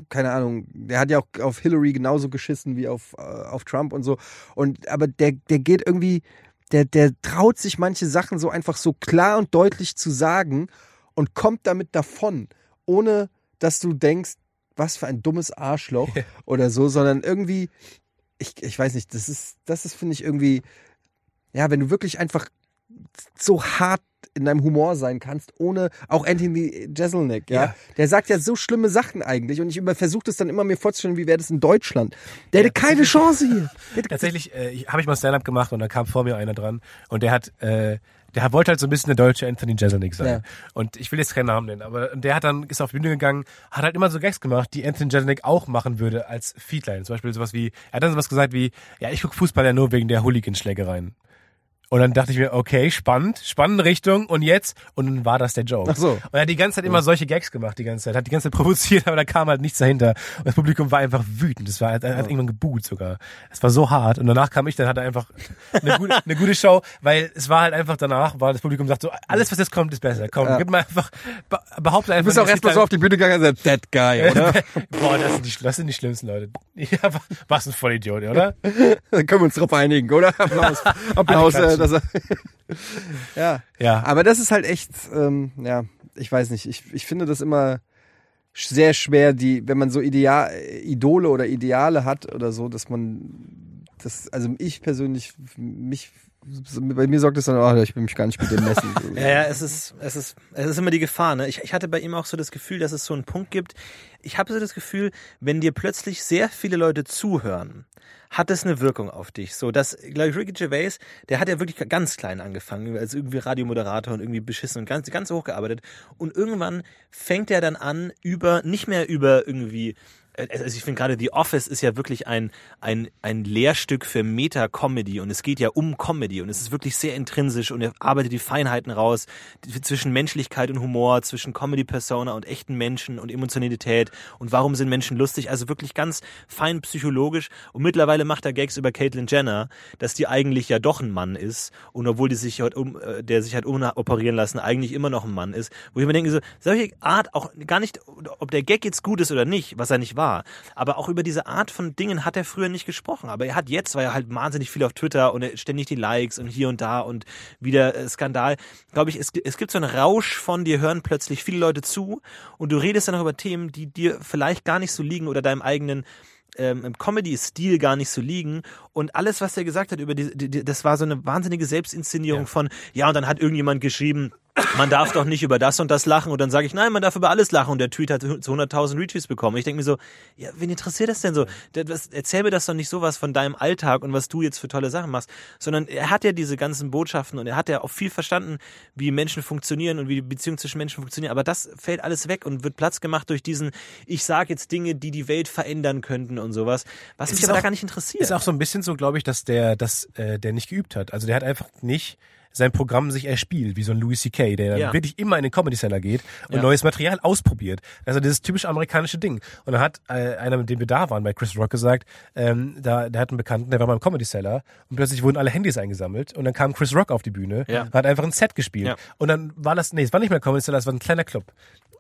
keine Ahnung, der hat ja auch auf Hillary genauso geschissen wie auf, äh, auf Trump und so. Und aber der, der geht irgendwie, der, der traut sich manche Sachen so einfach so klar und deutlich zu sagen und kommt damit davon, ohne dass du denkst, was für ein dummes Arschloch oder so, sondern irgendwie, ich, ich weiß nicht, das ist, das ist, finde ich, irgendwie, ja, wenn du wirklich einfach so hart in deinem Humor sein kannst, ohne auch Anthony Jeselnik, ja? Ja. Der sagt ja so schlimme Sachen eigentlich und ich versuche das dann immer mir vorzustellen, wie wäre das in Deutschland. Der hätte keine Chance hier. (laughs) Tatsächlich äh, habe ich mal Stand-up gemacht und da kam vor mir einer dran und der hat, äh, der wollte halt so ein bisschen der deutsche Anthony Jeselnik sein. Ja. Und ich will jetzt keinen Namen nennen, aber der hat dann, ist auf die Bühne gegangen, hat halt immer so Gags gemacht, die Anthony Jeselnik auch machen würde als Feedline. Zum Beispiel sowas wie, er hat dann sowas gesagt wie, ja, ich gucke Fußball ja nur wegen der Hooligan-Schlägereien. Und dann dachte ich mir, okay, spannend, spannende Richtung und jetzt und dann war das der Joke. Ach so. Und er hat die ganze Zeit immer solche Gags gemacht, die ganze Zeit, hat die ganze Zeit (laughs) provoziert, aber da kam halt nichts dahinter. Und das Publikum war einfach wütend. Das war, er hat irgendwann geboot sogar. Es war so hart. Und danach kam ich, dann hat er einfach eine gute, eine gute Show, weil es war halt einfach danach, war das Publikum sagt so, alles was jetzt kommt, ist besser. Komm, Ja. gib mal einfach, be- behaupte einfach. Du bist auch erstmal so auf die Bühne gegangen und gesagt, that guy, (laughs) oder? Boah, das sind, die, das sind die schlimmsten Leute. (laughs) Ja, was ein Vollidiot, oder? Dann können wir uns drauf einigen, oder? Applaus. Applaus. Dass er (laughs) ja. Ja. Aber das ist halt echt, ähm, ja, ich weiß nicht. Ich, ich finde das immer sehr schwer, die, wenn man so Ideal, Idole oder Ideale hat oder so, dass man das, also ich persönlich, mich, bei mir sorgt es dann, oh, ich will mich gar nicht mit dem messen. (laughs) Ja, ja, es ist, es ist, es ist immer die Gefahr. Ne? Ich, ich hatte bei ihm auch so das Gefühl, dass es so einen Punkt gibt. Ich habe so das Gefühl, wenn dir plötzlich sehr viele Leute zuhören, hat es eine Wirkung auf dich. So, dass, glaube ich, Ricky Gervais, der hat ja wirklich ganz klein angefangen, als irgendwie Radiomoderator und irgendwie beschissen und ganz, ganz hochgearbeitet. Und irgendwann fängt er dann an, über, nicht mehr über irgendwie also ich finde gerade The Office ist ja wirklich ein, ein, ein Lehrstück für Meta-Comedy und es geht ja um Comedy und es ist wirklich sehr intrinsisch und er arbeitet die Feinheiten raus die- zwischen Menschlichkeit und Humor, zwischen Comedy-Persona und echten Menschen und Emotionalität und warum sind Menschen lustig, also wirklich ganz fein psychologisch und mittlerweile macht er Gags über Caitlyn Jenner, dass die eigentlich ja doch ein Mann ist und obwohl die sich hat um, äh, der sich hat umoperieren lassen, eigentlich immer noch ein Mann ist, wo ich mir denke so, solche Art auch gar nicht, ob der Gag jetzt gut ist oder nicht, was er nicht war, aber auch über diese Art von Dingen hat er früher nicht gesprochen, aber er hat jetzt, weil er halt wahnsinnig viel auf Twitter und ständig die Likes und hier und da und wieder äh, Skandal, glaube ich, es, es gibt so einen Rausch von dir hören plötzlich viele Leute zu und du redest dann noch über Themen, die dir vielleicht gar nicht so liegen oder deinem eigenen ähm, Comedy-Stil gar nicht so liegen. Und alles, was er gesagt hat über die, die das war so eine wahnsinnige Selbstinszenierung Ja. von, ja, und dann hat irgendjemand geschrieben, man darf doch nicht über das und das lachen. Und dann sage ich, nein, man darf über alles lachen. Und der Tweet hat zu 100.000 Retweets bekommen. Ich denke mir so, ja, wen interessiert das denn so? Das, erzähl mir das doch nicht sowas von deinem Alltag und was du jetzt für tolle Sachen machst. Sondern er hat ja diese ganzen Botschaften und er hat ja auch viel verstanden, wie Menschen funktionieren und wie die Beziehungen zwischen Menschen funktionieren. Aber das fällt alles weg und wird Platz gemacht durch diesen, ich sage jetzt Dinge, die die Welt verändern könnten und sowas. Was Es mich aber da auch- gar nicht interessiert. Ist auch so ein bisschen so, glaube ich, dass der, dass, äh, der nicht geübt hat. Also der hat einfach nicht sein Programm sich erspielt, wie so ein Louis C.K., der dann Ja. wirklich immer in den Comedy Cellar geht und Ja. neues Material ausprobiert. Also dieses typisch amerikanische Ding. Und dann hat äh, einer, mit dem wir da waren, bei Chris Rock gesagt, ähm, da, der hat einen Bekannten, der war beim Comedy Cellar und plötzlich wurden alle Handys eingesammelt und dann kam Chris Rock auf die Bühne Ja. und hat einfach ein Set gespielt. Ja. Und dann war das, nee, es war nicht mehr Comedy Cellar, es war ein kleiner Club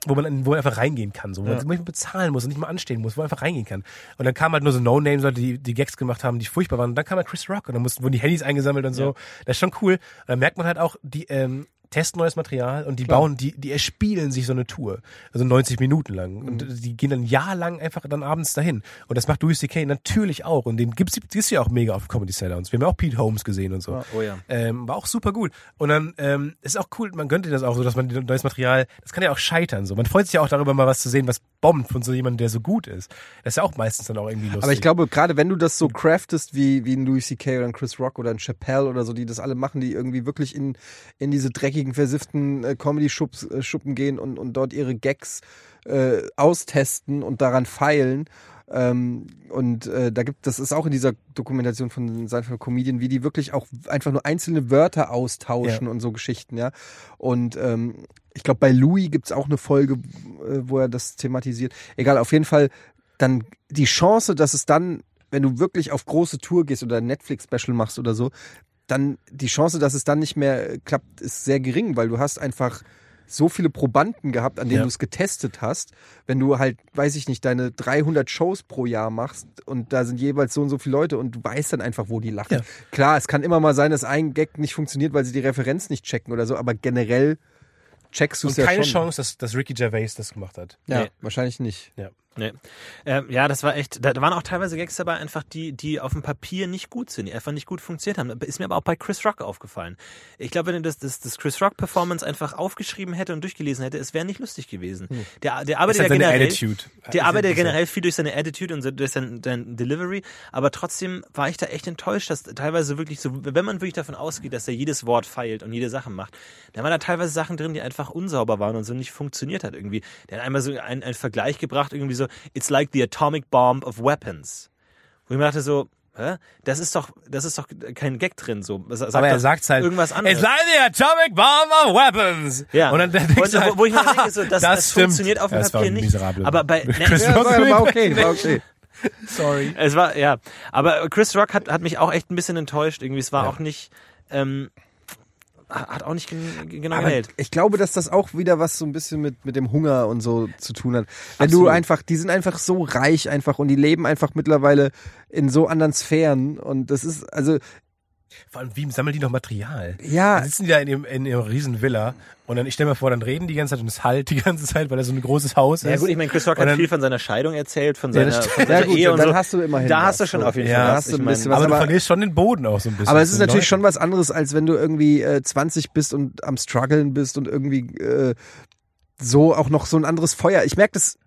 wo man, wo man einfach reingehen kann, so, wo man nicht bezahlen muss und nicht mal anstehen muss, wo man einfach reingehen kann. Und dann kamen halt nur so No-Names-Leute, die, die Gags gemacht haben, die furchtbar waren. Und dann kam halt Chris Rock und dann mussten, wurden die Handys eingesammelt und so. Das ist schon cool. Und dann merkt man halt auch, die, ähm, testen neues Material und die bauen, die, die erspielen sich so eine Tour. Also 90 Minuten lang. Und die gehen dann jahrelang einfach dann abends dahin. Und das macht Louis C.K. natürlich auch. Und den gibt's, gibt's ja auch mega auf Comedy. Und wir haben ja auch Pete Holmes gesehen und so. oh ja. Ähm, war auch super gut. Und dann ähm, ist auch cool, man gönnt dir das auch so, dass man neues Material, das kann ja auch scheitern. So, man freut sich ja auch darüber, mal was zu sehen, was bombt von so jemandem, der so gut ist. Das ist ja auch meistens dann auch irgendwie lustig. Aber ich glaube, gerade wenn du das so craftest wie, wie ein Louis C.K. oder ein Chris Rock oder ein Chappelle oder so, die das alle machen, die irgendwie wirklich in, in diese dreckigen, versifften äh, Comedy-Schuppen gehen und, und dort ihre Gags äh, austesten und daran feilen. Ähm, und äh, da gibt, das ist auch in dieser Dokumentation von Seinfeld Comedian, wie die wirklich auch einfach nur einzelne Wörter austauschen und so Geschichten, ja. Und ähm, ich glaube, bei Louis gibt's auch eine Folge, äh, wo er das thematisiert. Egal, auf jeden Fall dann die Chance, dass es dann, wenn du wirklich auf große Tour gehst oder ein Netflix-Special machst oder so, dann die Chance, dass es dann nicht mehr äh, klappt, ist sehr gering, weil du hast einfach so viele Probanden gehabt, an denen Ja. du es getestet hast. Wenn du halt, weiß ich nicht, deine 300 Shows pro Jahr machst und da sind jeweils so und so viele Leute und du weißt dann einfach, wo die lachen. Ja. Klar, es kann immer mal sein, dass ein Gag nicht funktioniert, weil sie die Referenz nicht checken oder so, aber generell checkst du es ja keine schon. Chance, dass, dass Ricky Gervais das gemacht hat. Ja, Nee. wahrscheinlich nicht. Ja. Nee. Ähm, ja, das war echt, da, waren auch teilweise Gags dabei, einfach die, die auf dem Papier nicht gut sind, die einfach nicht gut funktioniert haben. Ist mir aber auch bei Chris Rock aufgefallen. Ich glaube, wenn er das, das, das Chris Rock Performance einfach aufgeschrieben hätte und durchgelesen hätte, es wäre nicht lustig gewesen. Der, der arbeitet ja generell, Attitude. der Ist arbeitet ja generell viel durch seine Attitude und durch sein, sein Delivery, aber trotzdem war ich da echt enttäuscht, dass teilweise wirklich so, wenn man wirklich davon ausgeht, dass er jedes Wort feilt und jede Sache macht, dann waren da teilweise Sachen drin, die einfach unsauber waren und so nicht funktioniert hat irgendwie. Der hat einmal so einen, einen Vergleich gebracht, irgendwie so, it's like the atomic bomb of weapons. Wo ich mir dachte so, hä? Das ist doch, das ist doch kein Gag drin, so. Sag Aber er sagt halt, irgendwas anderes. It's like the atomic bomb of weapons. Ja. Und dann denkst Und, du halt, wo, wo ich mir denke, so, (laughs) das, das, stimmt. funktioniert auf dem Ja, das Papier nicht. Aber bei, ne, Chris Ja, Rock war, war okay, war okay. (laughs) Sorry. Es war, ja. Aber Chris Rock hat, hat mich auch echt ein bisschen enttäuscht. Irgendwie, es war Ja. auch nicht, ähm, hat auch nicht gen genau Aber ich glaube, dass das auch wieder was so ein bisschen mit, mit dem Hunger und so zu tun hat. Wenn du Absolut. einfach, die sind einfach so reich einfach und die leben einfach mittlerweile in so anderen Sphären und das ist, also, Vor allem, wie sammeln die noch Material? ja, Dann sitzen die da in ihrem, in ihrem riesen Villa und dann, ich stell mir vor, dann reden die ganze Zeit und es halt die ganze Zeit, weil er so ein großes Haus ist. Ja gut, ich meine, Chris Rock Und hat dann- viel von seiner Scheidung erzählt, von Ja, seiner, das von seiner Ja, gut, Ehe und dann so. hast du immerhin Da was, hast du schon so. auf jeden Ja, Fall da was. hast du ein bisschen was, aber, du aber- verlierst schon den Boden auch so ein bisschen. aber es ist natürlich Leuten. schon was anderes, als wenn du irgendwie äh, 20 bist und am struggeln bist und irgendwie äh, so auch noch so ein anderes Feuer. Ich merke das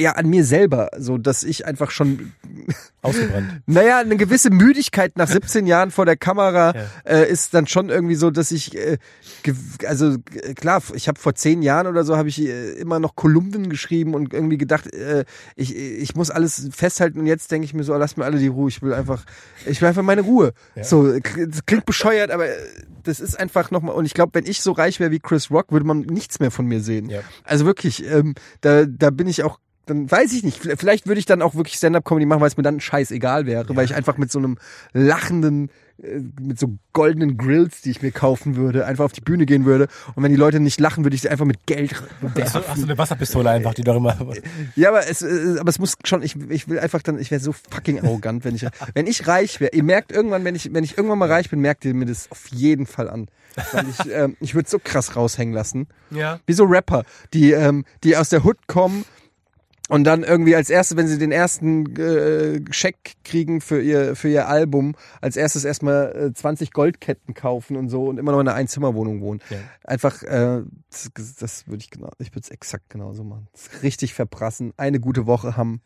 ja an mir selber, so dass ich einfach schon (laughs) ausgebrannt. Naja, eine gewisse Müdigkeit nach 17 Jahren vor der Kamera Ja. äh, ist dann schon irgendwie so, dass ich, äh, also äh, klar, ich habe vor zehn Jahren oder so habe ich äh, immer noch Kolumnen geschrieben und irgendwie gedacht, äh, ich, ich muss alles festhalten und jetzt denke ich mir so, lass mir alle die Ruhe, ich will einfach, ich will einfach meine Ruhe. Ja. So, das klingt bescheuert, aber äh, das ist einfach nochmal, und ich glaube, wenn ich so reich wäre wie Chris Rock, würde man nichts mehr von mir sehen. Ja. Also wirklich, ähm, da, da bin ich auch, dann weiß ich nicht, vielleicht würde ich dann auch wirklich Stand-Up-Comedy machen, weil es mir dann scheißegal wäre, weil ich einfach mit so einem lachenden, äh, mit so goldenen Grills, die ich mir kaufen würde, einfach auf die Bühne gehen würde. Und wenn die Leute nicht lachen, würde ich sie einfach mit Geld Hast du, hast du eine Wasserpistole einfach, die doch immer. Ja, aber es, äh, aber es muss schon, ich, ich will einfach dann, ich wäre so fucking arrogant, wenn ich, wenn ich reich wäre. Ihr merkt irgendwann, wenn ich, wenn ich irgendwann mal reich bin, merkt ihr mir das auf jeden Fall an. Weil ich, ähm, ich würde so krass raushängen lassen. Ja. Wie so Rapper, die, ähm, die aus der Hood kommen und dann irgendwie als erstes, wenn sie den ersten äh, Scheck kriegen für ihr, für ihr Album, als erstes erstmal äh, 20 Goldketten kaufen und so und immer noch in einer Einzimmerwohnung wohnen. Ja. Einfach, äh, das, das würde ich genau, ich würde es exakt genauso machen. Richtig verprassen, eine gute Woche haben.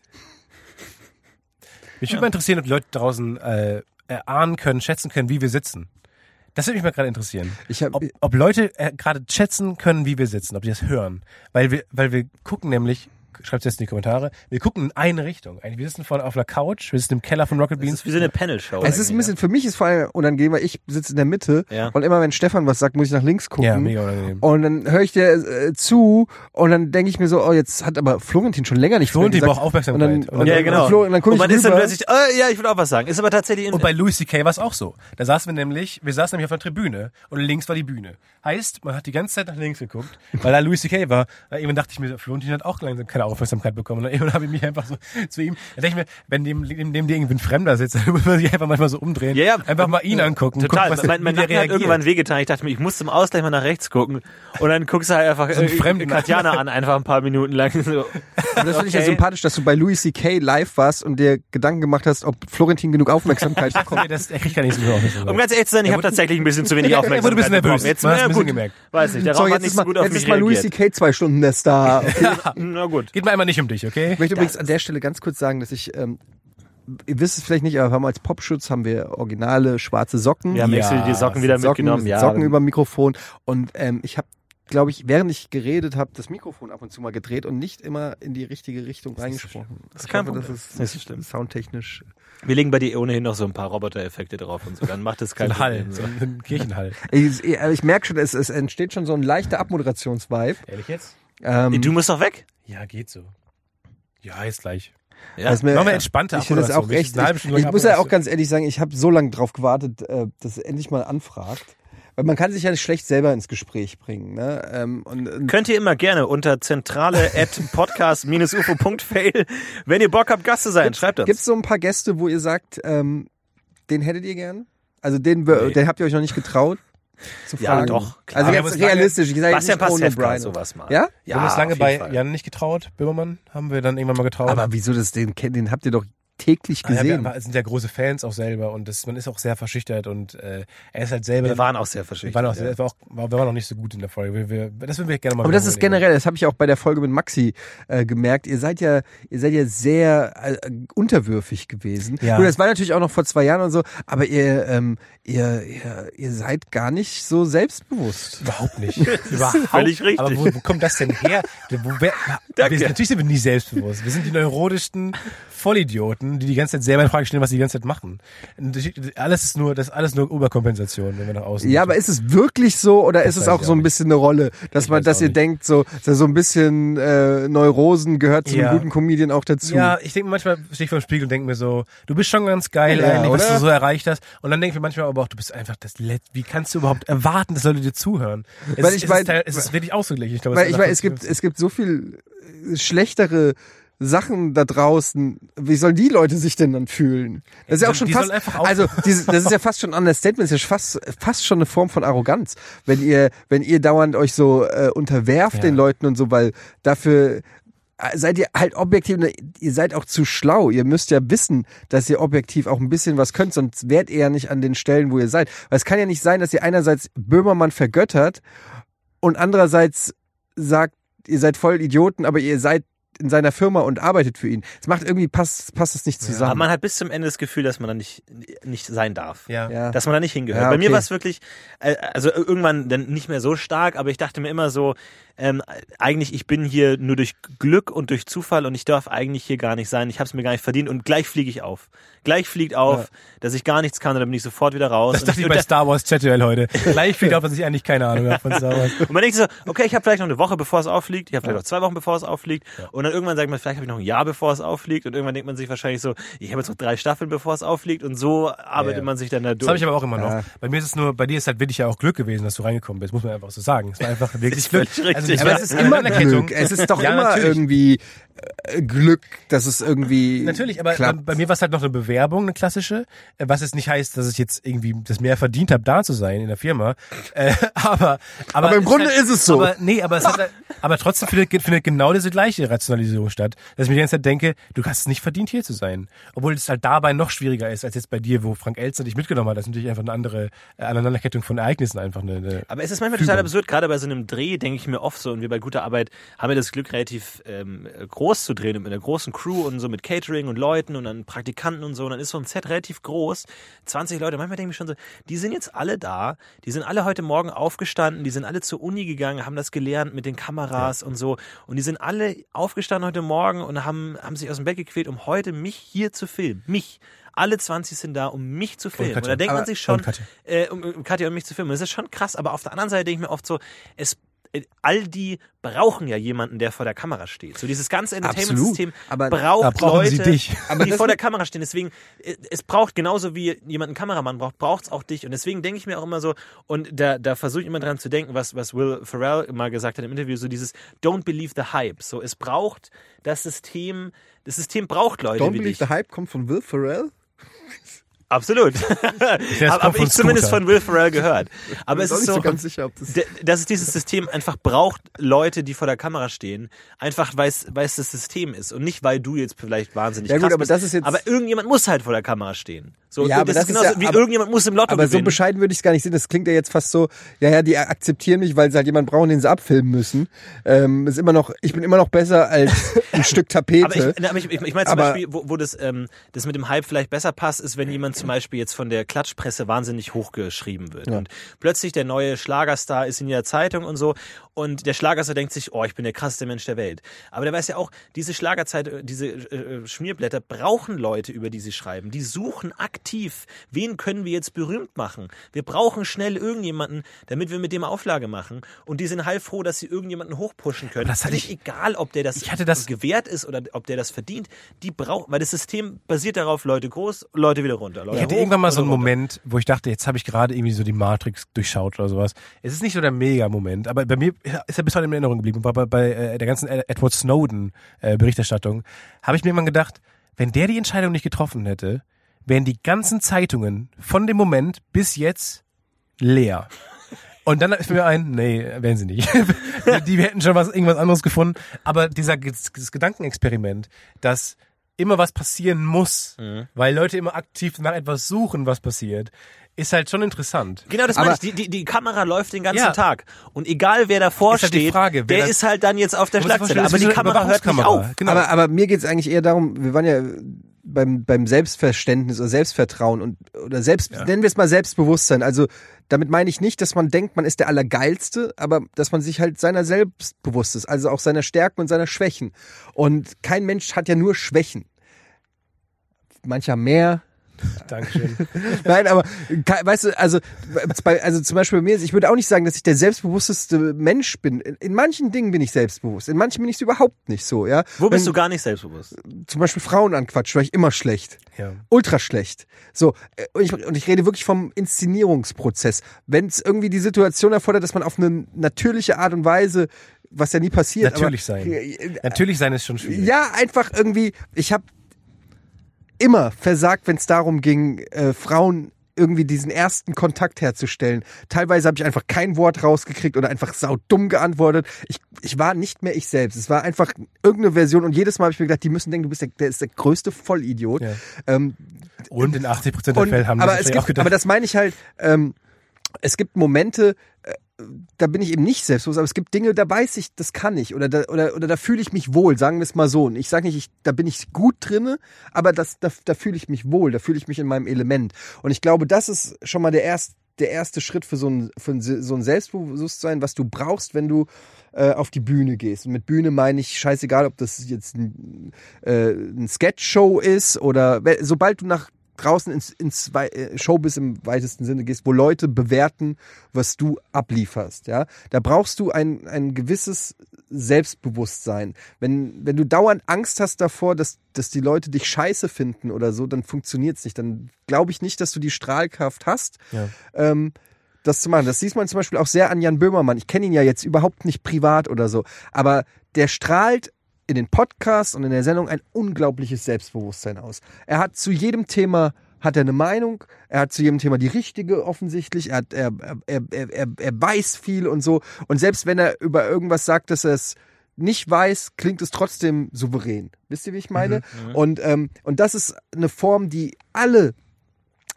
Mich würde mal interessieren, ob die Leute draußen äh, erahnen können, schätzen können, wie wir sitzen. Das würde mich mal gerade interessieren. Ich hab, Ob, ob Leute äh, gerade schätzen können, wie wir sitzen, ob die das hören. Weil wir, weil wir gucken nämlich, schreibt es jetzt in die Kommentare, wir gucken in eine Richtung. Eigentlich, Wir sitzen vorne auf einer Couch, wir sitzen im Keller von Rocket Beans. ist wie so eine Panel-Show. es ist ein bisschen, für mich ist vor allem unangenehm, weil ich sitze in der Mitte Ja. und immer wenn Stefan was sagt, muss ich nach links gucken. ja, mega unangenehm. Und dann höre ich dir äh, zu und dann denke ich mir so, oh, jetzt hat aber Florentin schon länger nicht Florentin braucht Aufmerksamkeit. Und dann, Und ja, dann- genau. Und, Flo, und dann gucke und man ich ist dann rüber. plötzlich, äh, ja, ich will auch was sagen. Ist aber tatsächlich Und bei Louis C.K. war es auch so. Da saßen wir nämlich, wir saßen nämlich auf einer Tribüne und links war die Bühne. Heißt, man hat die ganze Zeit nach links geguckt, weil da Louis C.K. war. Irgendwann dachte ich mir, Florentin hat auch langsam keine Aufmerksamkeit bekommen. Und dann (laughs) habe ich mich einfach so zu ihm, da denke ich mir, wenn dem, dem, dem dir irgendwie ein Fremder sitzt, (laughs) dann muss man sich einfach manchmal so umdrehen. Ja, ja. Einfach mal ihn angucken. Total. gucken, was, mein mein Nacken hat irgendwann wehgetan. Ich dachte mir, ich muss zum Ausgleich mal nach rechts gucken. Und dann guckst du halt einfach So einen äh, Fremden. Katjana an, einfach ein paar Minuten lang. So. Und das finde ich ja Okay. sympathisch, dass du bei Louis C.K. live warst und dir Gedanken gemacht hast, ob Florentin genug Aufmerksamkeit (laughs) bekommt. Nee, das, er kriegt gar nicht so viel Aufmerksamkeit. Um ganz ehrlich zu sein, ich habe tatsächlich ein bisschen zu wenig Er Aufmerksamkeit wurde ein bisschen nervös. bekommen. Jetzt, Man na ein bisschen gut, gemerkt. weiß nicht, der So, Raum hat jetzt nicht ist so mal, gut auf jetzt mich ist mal Louis. C.K. zwei Stunden der Star. Na gut. Geht mal einmal nicht um dich, okay? Ich möchte übrigens an der Stelle ganz kurz sagen, dass ich, ähm, ihr wisst es vielleicht nicht, aber wir haben als Popschutz haben wir originale schwarze Socken. Wir haben Ja, extra die Socken wieder Socken, mitgenommen. Ja, Socken über dem Mikrofon. Und ähm, ich habe, glaube ich, während ich geredet habe, das Mikrofon ab und zu mal gedreht und nicht immer in die richtige Richtung reingesprochen. Das ist Ich kein hoffe, Problem. Das ist, Das ist schlimm. soundtechnisch. wir legen bei dir ohnehin noch so ein paar Roboter-Effekte drauf und so. Dann macht es keinen Ein Hall, so ein Kirchenhall. Ich, ich, ich merke schon, es, es entsteht schon so ein leichter Abmoderationsvibe. Ehrlich jetzt? Ähm, Du musst doch weg. Ja, geht so. Ja, jetzt gleich. Ja. was mir- Machen wir entspannter Ich finde das auch Abmoderation. echt. Eine halbe Ich, ich lang muss ja auch ganz ehrlich sagen, ich habe so lange drauf gewartet, äh, dass er endlich mal anfragt. Weil man kann sich ja nicht schlecht selber ins Gespräch bringen. Ne? Ähm, und, und Könnt ihr immer gerne unter zentrale (laughs) at podcast-ufo.fail, wenn ihr Bock habt, Gast zu sein, schreibt uns. Gibt es so ein paar Gäste, wo ihr sagt, ähm, den hättet ihr gern? Also den, Nee. den habt ihr euch noch nicht getraut zu Ja, fragen? doch, klar. Also jetzt realistisch. Ich sage Bastian Pastewka O'Brien. sowas mal. Ja? Wir haben uns lange bei Fall. Jan nicht getraut. Böhmermann haben wir dann irgendwann mal getraut. Aber wieso das, den, kennt- den habt ihr doch täglich Ah, ja, gesehen. wir sind ja große Fans auch selber und das, man ist auch sehr verschüchtert und äh, er ist halt selber. Wir waren auch sehr wir verschieden. waren auch, sehr, war auch, war, wir waren auch nicht so gut in der Folge. Wir, wir, das würden wir gerne mal Aber das ist generell, das habe ich auch bei der Folge mit Maxi äh, gemerkt. Ihr seid ja, ihr seid ja sehr äh, unterwürfig gewesen. Ja. Gut, das war natürlich auch noch vor zwei Jahren und so, aber ihr, ähm, ihr, ihr, ihr seid gar nicht so selbstbewusst. Überhaupt nicht. (laughs) Überhaupt. völlig richtig. Aber wo, wo kommt das denn her? (laughs) Wo, wer, wir, natürlich sind wir nie selbstbewusst. Wir sind die neurotischsten, (laughs) Vollidioten, die die ganze Zeit selber in Frage stellen, was sie die ganze Zeit machen. Das- Alles ist nur, das ist alles nur Überkompensation, wenn wir nach außen. Ja, aber ist es wirklich so oder ist es weiß auch so ein bisschen eine Rolle, dass Ich man, weiß dass ihr nicht. denkt, so, so so ein bisschen äh, Neurosen gehört zu Ja. einem guten Comedian auch dazu. Ja, ich denke manchmal, stehe ich vor dem Spiegel und denke mir so, du bist schon ganz geil Ja, eigentlich, was du so erreicht hast. Und dann denke ich mir manchmal aber auch, du bist einfach das Let Wie kannst du überhaupt erwarten, dass Leute dir zuhören? Es, Weil ist, ich es, ist, teil- es ist wirklich ausgeglichen. Ich glaube, Weil ich ist meine, es gibt, es gibt so viel äh, schlechtere Sachen da draußen. Wie sollen die Leute sich denn dann fühlen? Das ist ja auch Die schon sollen fast, einfach auf- also dieses, das ist ja fast schon ein Understatement, das ist ja fast, fast schon eine Form von Arroganz, wenn ihr, wenn ihr dauernd euch so äh, unterwerft Ja. den Leuten und so, weil dafür äh, seid ihr halt objektiv, ne, ihr seid auch zu schlau. Ihr müsst ja wissen, dass ihr objektiv auch ein bisschen was könnt, sonst wärt ihr ja nicht an den Stellen, wo ihr seid. Weil es kann ja nicht sein, dass ihr einerseits Böhmermann vergöttert und andererseits sagt, ihr seid voll Idioten, aber ihr seid in seiner Firma und arbeitet für ihn. Es macht irgendwie passt passt es nicht Aber zusammen. man hat bis zum Ende das Gefühl, dass man da nicht, nicht sein darf. ja. ja. Dass man da nicht hingehört. Ja, Bei mir okay. war es wirklich, äh, also irgendwann dann nicht mehr so stark, aber ich dachte mir immer so, ähm, eigentlich, ich bin hier nur durch Glück und durch Zufall und ich darf eigentlich hier gar nicht sein. Ich habe es mir gar nicht verdient und gleich fliege ich auf. Gleich fliegt auf, dass ich gar nichts kann und dann bin ich sofort wieder raus. Das dachte ich und bei da- Star Wars Chat-Duell heute. (laughs) Gleich fliegt auf, dass ich eigentlich keine Ahnung habe von Star Wars. Und man denkt sich so, okay, ich habe vielleicht noch eine Woche, bevor es auffliegt, ich habe vielleicht noch zwei Wochen, bevor es auffliegt. Und dann irgendwann sagt man, vielleicht habe ich noch ein Jahr, bevor es auffliegt. Und irgendwann denkt man sich wahrscheinlich so, ich habe jetzt noch drei Staffeln, bevor es auffliegt. Und so arbeitet Ja. man sich dann da Das durch. habe ich aber auch immer noch. Ja. Bei mir ist es nur, bei dir ist halt wirklich ja auch Glück gewesen, dass du reingekommen bist, muss man einfach so sagen. Es war einfach (laughs) wirklich ist Glück. Also richtig. die aber Ja. es ist eine immer Anerkennung. Glück. Es ist doch Ja, immer natürlich. irgendwie Glück, dass es irgendwie Natürlich, aber bei, klappt. bei mir war es halt noch eine Bewerbung, eine klassische, äh, was jetzt nicht heißt, dass ich jetzt irgendwie das mehr verdient habe, da zu sein in der Firma. (laughs) Äh, aber, aber, Aber im Grunde halt, ist es so. Aber nee, aber es hat, halt- aber trotzdem findet, findet genau diese gleiche Rationalisierung statt, dass ich mir die ganze Zeit denke, du hast es nicht verdient hier zu sein, obwohl es halt dabei noch schwieriger ist als jetzt bei dir, wo Frank Elster dich mitgenommen hat. Das ist natürlich einfach eine andere äh, Aneinanderkettung von Ereignissen einfach eine. eine Aber es ist manchmal total absurd, gerade bei so einem Dreh denke ich mir oft so, und wir bei guter Arbeit haben wir das Glück, relativ ähm, groß zu drehen, mit einer großen Crew und so mit Catering und Leuten und dann Praktikanten und so. Und dann ist so ein Set relativ groß, 20 Leute. Manchmal denke ich schon so, die sind jetzt alle da, die sind alle heute Morgen aufgestanden, die sind alle zur Uni gegangen, haben das gelernt mit den Kameras und so. Und die sind alle aufgestanden heute Morgen und haben, haben sich aus dem Bett gequält, um heute mich hier zu filmen. Mich. Alle 20 sind da, um mich zu filmen. Und, Katja. da denkt man sich schon, und Katja. äh, um, um Katja und mich zu filmen. Das ist schon krass, aber auf der anderen Seite denke ich mir oft so, es all die brauchen ja jemanden, der vor der Kamera steht. So dieses ganze Entertainment-System braucht Leute, dich. Aber die vor der Kamera stehen. Deswegen, äh, es braucht genauso wie jemand einen Kameramann braucht, braucht es auch dich. Und deswegen denke ich mir auch immer so, und da, da versuche ich immer dran zu denken, was, was Will Ferrell mal gesagt hat im Interview, so dieses Don't believe the hype. So, es braucht das System, das System braucht Leute Don't wie Believe dich. the Hype kommt von Will Ferrell. Absolut. Habe (laughs) ich zumindest von Will Ferrell gehört. Aber es ist nicht so, so ganz sicher, ob das dass es dieses System einfach braucht, Leute, die vor der Kamera stehen, einfach weil es weil es das System ist und nicht weil du jetzt vielleicht wahnsinnig Ja gut, krass aber bist. das ist jetzt- aber irgendjemand muss halt vor der Kamera stehen. So, Ja, aber das, das ist genauso ja- wie aber- irgendjemand muss im Lotto Aber so gewinnen. bescheiden würde ich es gar nicht sehen. Das klingt ja jetzt fast so, ja, ja, die akzeptieren mich, weil sie halt jemanden brauchen, den sie abfilmen müssen. Ähm, ist immer noch, ich bin immer noch besser als (laughs) ein Stück Tapete. aber ich, aber ich, ich, ich meine zum Aber- Beispiel, wo, wo das, ähm, das mit dem Hype vielleicht besser passt, ist, wenn jemand zum Beispiel jetzt von der Klatschpresse wahnsinnig hochgeschrieben wird. Und plötzlich der neue Schlagerstar ist in der Zeitung und so. Und der Schlagerstar denkt sich, oh, ich bin der krasseste Mensch der Welt. Aber der weiß ja auch, diese Schlagerzeit, äh, diese äh, Schmierblätter brauchen Leute, über die sie schreiben. Die suchen aktiv, wen können wir jetzt berühmt machen. Wir brauchen schnell irgendjemanden, damit wir mit dem Auflage machen. Und die sind heilfroh, dass sie irgendjemanden hochpushen können. Aber das hatte ich- egal, ob der das, Ich hatte das- gewährt ist oder ob der das verdient. Die braucht, weil das System basiert darauf, Leute groß, Leute wieder runter. Leute Ich hatte hoch, irgendwann mal so einen runter. Moment, wo ich dachte, jetzt habe ich gerade irgendwie so die Matrix durchschaut oder sowas. Es ist nicht so der Mega-Moment, aber bei mir ist er bis heute in Erinnerung geblieben. Und bei, bei äh, der ganzen Edward Snowden-Berichterstattung habe ich mir irgendwann gedacht, wenn der die Entscheidung nicht getroffen hätte, wären die ganzen Zeitungen von dem Moment bis jetzt leer. Und dann ist mir ein, nee, wären sie nicht. (laughs) die hätten schon was, irgendwas anderes gefunden. Aber dieser das Gedankenexperiment, dass immer was passieren muss, Mhm. weil Leute immer aktiv nach etwas suchen, was passiert, ist halt schon interessant. Genau, das meine ich. Die, die, die Kamera läuft den ganzen Ja. Tag. Und egal wer davor Ist halt die steht, Frage, wer der das- ist halt dann jetzt auf der Schlagzeile. Aber die Kamera hört nicht auf. Genau. Aber, aber mir geht's eigentlich eher darum, wir waren ja beim, beim Selbstverständnis oder Selbstvertrauen und oder selbst nennen wir es mal Selbstbewusstsein. Also damit meine ich nicht, dass man denkt, man ist der Allergeilste, aber dass man sich halt seiner selbst bewusst ist, also auch seiner Stärken und seiner Schwächen. Und kein Mensch hat ja nur Schwächen. mancher mehr. Dankeschön. (laughs) Nein, aber weißt du, also, also zum Beispiel bei mir, ist- ich würde auch nicht sagen, dass ich der selbstbewussteste Mensch bin. In, in manchen Dingen bin ich selbstbewusst, in manchen bin ich es überhaupt nicht so, ja. Wo bist Wenn du gar nicht selbstbewusst? Zum Beispiel Frauen anquatschen, war ich immer schlecht. Ja. Ultra schlecht. So, äh, und ich, und ich rede wirklich vom Inszenierungsprozess. Wenn es irgendwie die Situation erfordert, dass man auf eine natürliche Art und Weise, was ja nie passiert. Natürlich aber, sein. Äh, Natürlich sein ist schon schwierig. ja, einfach irgendwie, ich habe immer versagt, wenn es darum ging, äh, Frauen irgendwie diesen ersten Kontakt herzustellen. Teilweise habe ich einfach kein Wort rausgekriegt oder einfach saudumm geantwortet. Ich, ich war nicht mehr ich selbst. Es war einfach irgendeine Version und jedes Mal habe ich mir gedacht, die müssen denken, du bist der, der ist der größte Vollidiot. Ja. Ähm, Und in 80 Prozent der und, Fälle haben aber, das es gibt, auch gedacht. aber das meine ich halt, ähm, es gibt Momente, äh, da bin ich eben nicht selbstbewusst, aber es gibt Dinge, da weiß ich, das kann ich oder da, oder, oder da fühle ich mich wohl, sagen wir es mal so. Und ich sage nicht, ich, da bin ich gut drinne, aber das, da, da fühle ich mich wohl, da fühle ich mich in meinem Element. Und ich glaube, das ist schon mal der erste der erste Schritt für so ein, für so ein Selbstbewusstsein, was du brauchst, wenn du äh, auf die Bühne gehst. Und mit Bühne meine ich scheißegal, ob das jetzt ein, äh, ein Sketch-Show ist oder sobald du nach draußen ins, ins äh, Showbiz im weitesten Sinne gehst, wo Leute bewerten, was du ablieferst, ja, da brauchst du ein, ein gewisses Selbstbewusstsein. Wenn, wenn du dauernd Angst hast davor, dass, dass die Leute dich scheiße finden oder so, dann funktioniert's nicht. Dann glaube ich nicht, dass du die Strahlkraft hast, Ja. ähm, das zu machen. Das sieht man zum Beispiel auch sehr an Jan Böhmermann. Ich kenne ihn ja jetzt überhaupt nicht privat oder so, aber der strahlt in den Podcasts und in der Sendung ein unglaubliches Selbstbewusstsein aus. Er hat zu jedem Thema hat er eine Meinung, er hat zu jedem Thema die richtige offensichtlich, er, hat, er, er, er, er, er weiß viel und so. Und selbst wenn er über irgendwas sagt, dass er es nicht weiß, klingt es trotzdem souverän. Wisst ihr, wie ich meine? Und, ähm, und das ist eine Form, die alle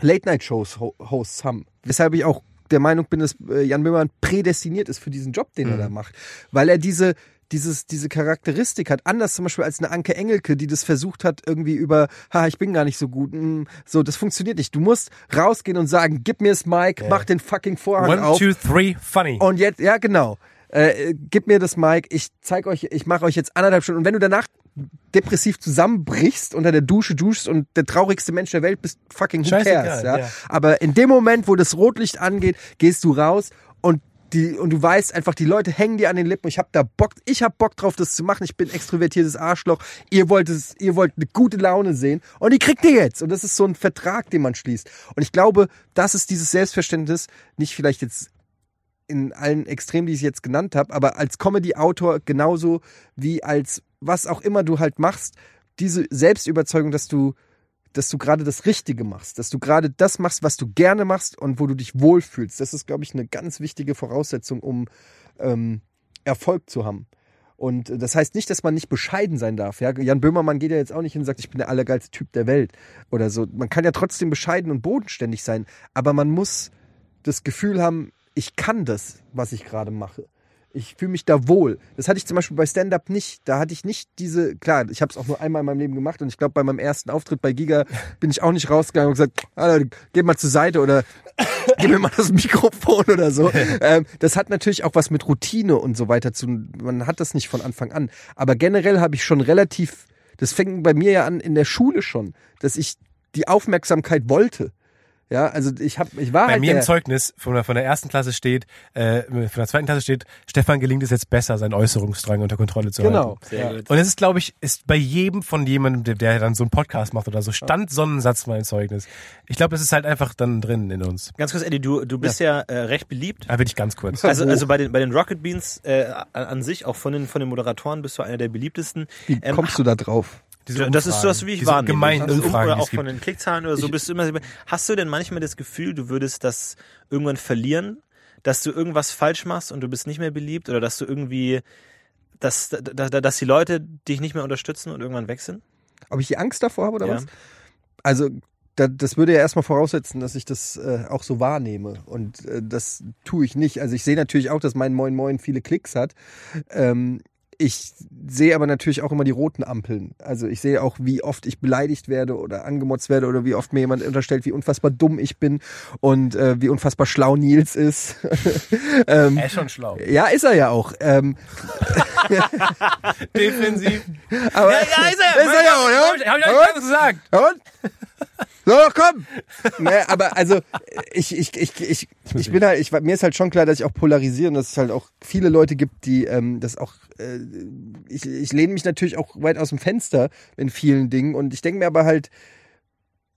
Late-Night-Shows-Hosts haben. Weshalb ich auch der Meinung bin, dass äh, Jan Böhmermann prädestiniert ist für diesen Job, den er da macht. Weil er diese, dieses, diese Charakteristik hat, anders zum Beispiel als eine Anke Engelke, die das versucht hat, irgendwie über, ha, ich bin gar nicht so gut, mm, so, das funktioniert nicht. Du musst rausgehen und sagen, gib mir das Mic, mach den fucking Vorhang One, auf. two, three, funny. Und jetzt, ja genau, äh, gib mir das Mic, ich zeig euch, ich mache euch jetzt anderthalb Stunden. Und wenn du danach depressiv zusammenbrichst, unter der Dusche duschst und der traurigste Mensch der Welt bist, fucking who cares, ja? ja. Aber in dem Moment, wo das Rotlicht angeht, gehst du raus die, und du weißt einfach, die Leute hängen dir an den Lippen. Ich hab da Bock, ich hab Bock drauf, das zu machen. Ich bin extrovertiertes Arschloch. Ihr wollt es, ihr wollt eine gute Laune sehen und die kriegt ihr jetzt. Und das ist so ein Vertrag, den man schließt. Und ich glaube, das ist dieses Selbstverständnis, nicht vielleicht jetzt in allen Extremen, die ich jetzt genannt habe, aber als Comedy-Autor genauso wie als was auch immer du halt machst, diese Selbstüberzeugung, dass du, dass du gerade das Richtige machst, dass du gerade das machst, was du gerne machst und wo du dich wohlfühlst. Das ist, glaube ich, eine ganz wichtige Voraussetzung, um ähm, Erfolg zu haben. Und äh, das heißt nicht, dass man nicht bescheiden sein darf. Ja? Jan Böhmermann geht ja jetzt auch nicht hin und sagt, ich bin der allergeilste Typ der Welt oder so. Man kann ja trotzdem bescheiden und bodenständig sein, aber man muss das Gefühl haben, ich kann das, was ich gerade mache. Ich fühle mich da wohl. Das hatte ich zum Beispiel bei Stand-Up nicht. Da hatte ich nicht diese, klar, ich habe es auch nur einmal in meinem Leben gemacht und ich glaube, bei meinem ersten Auftritt bei Giga (laughs) bin ich auch nicht rausgegangen und gesagt, Alter, geh mal zur Seite oder (laughs) gib mir mal das Mikrofon oder so. (laughs) ähm, das hat natürlich auch was mit Routine und so weiter zu Man hat das nicht von Anfang an. Aber generell habe ich schon relativ, das fängt bei mir ja an in der Schule schon, dass ich die Aufmerksamkeit wollte. Ja, also ich habe, ich war Bei halt mir der, im Zeugnis von der, von der ersten Klasse steht, äh, von der zweiten Klasse steht, Stefan gelingt es jetzt besser, seinen Äußerungsdrang unter Kontrolle zu Genau. halten. Sehr Ja. gut. Und es ist, glaube ich, ist bei jedem von jemandem, der, der dann so einen Podcast macht oder so, stand so ein Satz mal im Zeugnis. Ich glaube, das ist halt einfach dann drin in uns. Ganz kurz, Eddie, du, du bist ja, äh, recht beliebt. Aber wirklich ganz kurz. Also, also bei den, bei den Rocket Beans äh, an, an sich, auch von den, von den Moderatoren, bist du einer der beliebtesten. Wie Ähm, kommst du da drauf? Diese das ist Umfragen, so, wie ich diese wahrnehme. gemeinen Also, um- Umfragen, oder auch von den Klickzahlen oder so bist du immer. Hast du denn manchmal das Gefühl, du würdest das irgendwann verlieren, dass du irgendwas falsch machst und du bist nicht mehr beliebt oder dass du irgendwie, dass, dass, dass die Leute dich nicht mehr unterstützen und irgendwann weg sind? Ob ich die Angst davor habe oder Ja. was? Also da, das würde ja erstmal voraussetzen, dass ich das äh, auch so wahrnehme. Und äh, das tue ich nicht. Also ich sehe natürlich auch, dass mein Moin Moin viele Klicks hat. Ähm, ich sehe aber natürlich auch immer die roten Ampeln. Also ich sehe auch, wie oft ich beleidigt werde oder angemotzt werde oder wie oft mir jemand unterstellt, wie unfassbar dumm ich bin und äh, wie unfassbar schlau Nils ist. (laughs) ähm, Er ist schon schlau. ja, ist er ja auch. Ähm, (laughs) Defensiv. Aber, Ja, ja, ist er. Ist er ja, oder? Hab ich, hab ich euch nicht gesagt. Und? So, komm! Nee, aber also ich, ich, ich, ich, ich bin halt, ich, mir ist halt schon klar, dass ich auch polarisiere und dass es halt auch viele Leute gibt, die ähm, das auch, äh, ich, ich lehne mich natürlich auch weit aus dem Fenster in vielen Dingen und ich denke mir aber halt,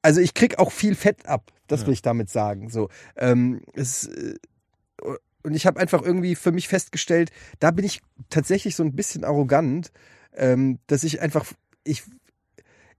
also ich krieg auch viel Fett ab, das will ich damit sagen. So, ähm, es, äh, und ich habe einfach irgendwie für mich festgestellt, da bin ich tatsächlich so ein bisschen arrogant, ähm, dass ich einfach, ich,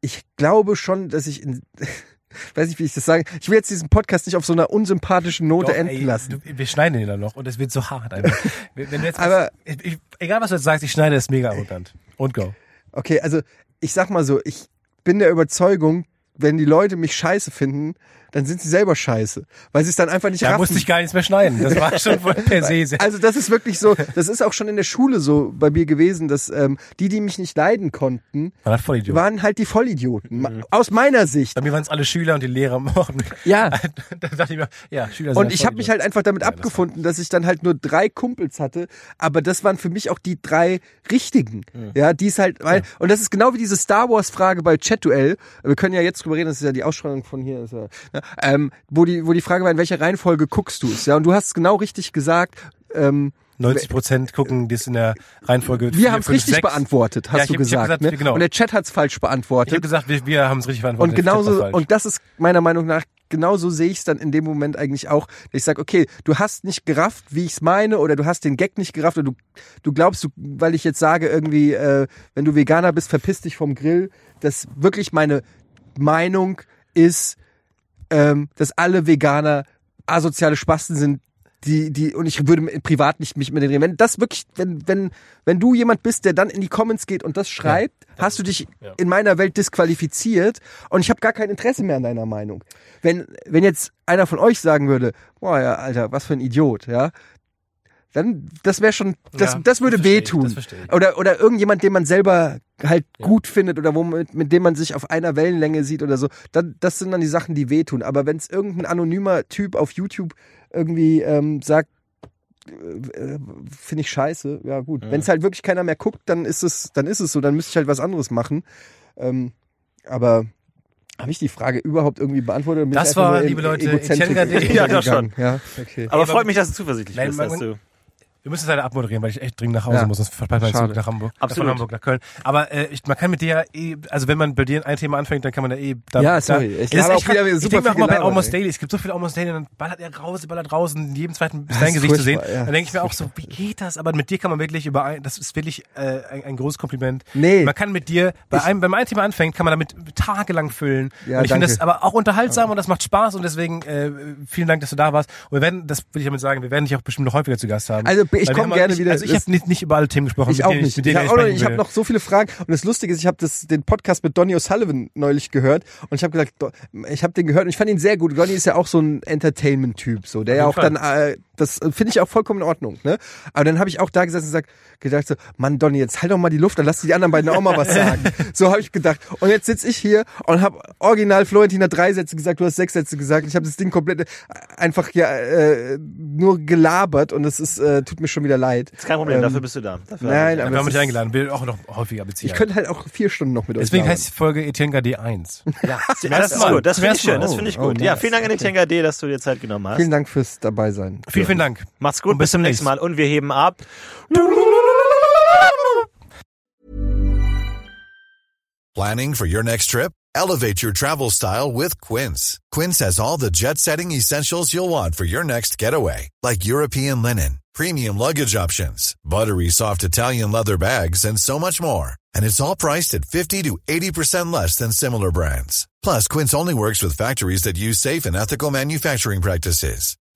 ich glaube schon, dass ich in, (laughs) weiß nicht, wie ich das sagen, ich will jetzt diesen Podcast nicht auf so einer unsympathischen Note Doch, enden ey, lassen. Du, wir schneiden den dann noch und es wird so hart einfach. (laughs) Wenn du jetzt Aber- was, ich, egal was du jetzt sagst, ich schneide es mega arrogant. Und go. Okay, also ich sag mal so, ich bin der Überzeugung, wenn die Leute mich scheiße finden, dann sind sie selber scheiße, weil sie es dann einfach nicht Da raffen. musste ich gar nichts mehr schneiden. Das war (laughs) schon per se sehr. Also das ist wirklich so, das ist auch schon in der Schule so bei mir gewesen, dass ähm, die, die mich nicht leiden konnten, Idiot. waren halt die Vollidioten. Ma- Aus meiner Sicht. Bei mir waren es alle Schüler und die Lehrer. Ja. (laughs) da dachte ich mir, ja, Schüler sind Und ja ich habe mich halt einfach damit Ja, das abgefunden, dass ich dann halt nur drei Kumpels hatte, aber das waren für mich auch die drei richtigen. Ja, die es halt, weil, und das ist genau wie diese Star Wars Frage bei Chat-Duell. Wir können ja jetzt drüber reden, das ist ja die Ausstrahlung von hier, ist ja, ähm, wo die, wo die Frage war, in welcher Reihenfolge guckst du es? Ja, und du hast es genau richtig gesagt. Ähm, 90 Prozent gucken das in der Reihenfolge. wir haben es richtig beantwortet, hast Ja, du hab- gesagt. gesagt, ne? genau. Und der Chat hat es falsch beantwortet. Ich habe gesagt, wir, wir haben es richtig beantwortet. Und genauso, und das ist meiner Meinung nach, genauso sehe ich es dann in dem Moment eigentlich auch. dass Ich sage, okay, du hast nicht gerafft, wie ich es meine, oder du hast den Gag nicht gerafft, oder du, du glaubst, du, weil ich jetzt sage, irgendwie, äh, wenn du Veganer bist, verpiss dich vom Grill, dass wirklich meine Meinung ist, ähm, dass alle Veganer asoziale Spasten sind, die, die, und ich würde privat nicht mich mit denen reden. Wenn das wirklich, wenn, wenn, wenn du jemand bist, der dann in die Comments geht und das schreibt, hast du dich Ja. in meiner Welt disqualifiziert und ich habe gar kein Interesse mehr an deiner Meinung. Wenn, wenn jetzt einer von euch sagen würde, boah, ja, Alter, was für ein Idiot, ja, dann, das wäre schon, das, Ja, das würde das versteh ich, wehtun. das. Oder, oder irgendjemand, den man selber halt gut findet oder wo mit dem man sich auf einer Wellenlänge sieht oder so. Dann, das sind dann die Sachen, die wehtun. Aber wenn es irgendein anonymer Typ auf YouTube irgendwie ähm, sagt, äh, finde ich scheiße, ja gut. Wenn es halt wirklich keiner mehr guckt, dann ist es, dann ist es so, dann müsste ich halt was anderes machen. Ähm, aber habe ich die Frage überhaupt irgendwie beantwortet? Das war, liebe Leute, Egozentrik. (laughs) Ja, doch gegangen? Ja, okay. Aber aber- freut mich, dass du zuversichtlich Nein, bist, man- dass du. Wir müssen es leider abmoderieren, weil ich echt dringend nach Hause Ja. muss, sonst verpasst Schade. Zug nach Hamburg. Absolut. Von Hamburg nach Köln. Aber äh, ich, man kann mit dir ja eh, also wenn man bei dir ein Thema anfängt, dann kann man da eh... Da, Ja, sorry. Da, Ich das ist auch wieder ich denke mir auch mal bei Almost ey. Daily, es gibt so viel Almost Daily, dann ballert er raus, ballert raus und in jedem zweiten ist dein Gesicht zu sehen. ja. Dann denke ich mir auch so, wie geht das? Aber mit dir kann man wirklich über ein, das ist wirklich äh, ein, ein großes Kompliment. Nee. Man kann mit dir, bei Ich- einem, wenn man ein Thema anfängt, kann man damit tagelang füllen. Ja, und ich finde das aber auch unterhaltsam und das macht Spaß und deswegen äh, vielen Dank, dass du da warst. Und wir werden, das will ich damit sagen, wir werden dich auch bestimmt noch häufiger zu Gast haben. Also, ich Weil wir komm haben- gerne ich, wieder. Also ich habe nicht, nicht über alle Themen gesprochen. Ich auch nicht. Ich denen habe ich hab noch so viele Fragen. Und das Lustige ist, ich habe den Podcast mit Donny O'Sullivan neulich gehört und ich habe gesagt, ich habe den gehört und ich fand ihn sehr gut. Donny ist ja auch so ein Entertainment-Typ, so der ja auch jeden dann, äh, das finde ich auch vollkommen in Ordnung. Ne? Aber dann habe ich auch da gesessen und gesagt, gedacht so, Mann Donny, jetzt halt doch mal die Luft, dann lass die anderen beiden auch mal was sagen. (laughs) so habe ich gedacht. Und jetzt sitz ich hier und habe original Florentin hat drei Sätze gesagt, du hast sechs Sätze gesagt. Ich habe das Ding komplett äh, einfach ja äh, nur gelabert und es ist äh, tut mir schon wieder leid. Ist kein Problem, Ähm, dafür bist du da. Dafür nein, Wir aber haben es dich ist- eingeladen, will auch noch häufiger beziehen. Ich könnte halt auch vier Stunden noch mit euch Deswegen heißt die Folge Etienne Gade 1. (laughs) Ja, das ersten ist gut. Das finde ich schön. Das finde ich gut. oh, Ja, nice. vielen Dank an Tenga D, dass du dir Zeit genommen hast. Vielen Dank fürs dabei sein. Vielen, vielen Dank. Macht's gut, Und bis bis zum nächsten Mal und wir heben ab. Planning for your next trip? Elevate your travel style with Quince. Quince has all the jet setting essentials you'll want for your next getaway, like European linen, premium luggage options, buttery soft Italian leather bags, and so much more. And it's all priced at 50 to 80% less than similar brands. Plus, Quince only works with factories that use safe and ethical manufacturing practices.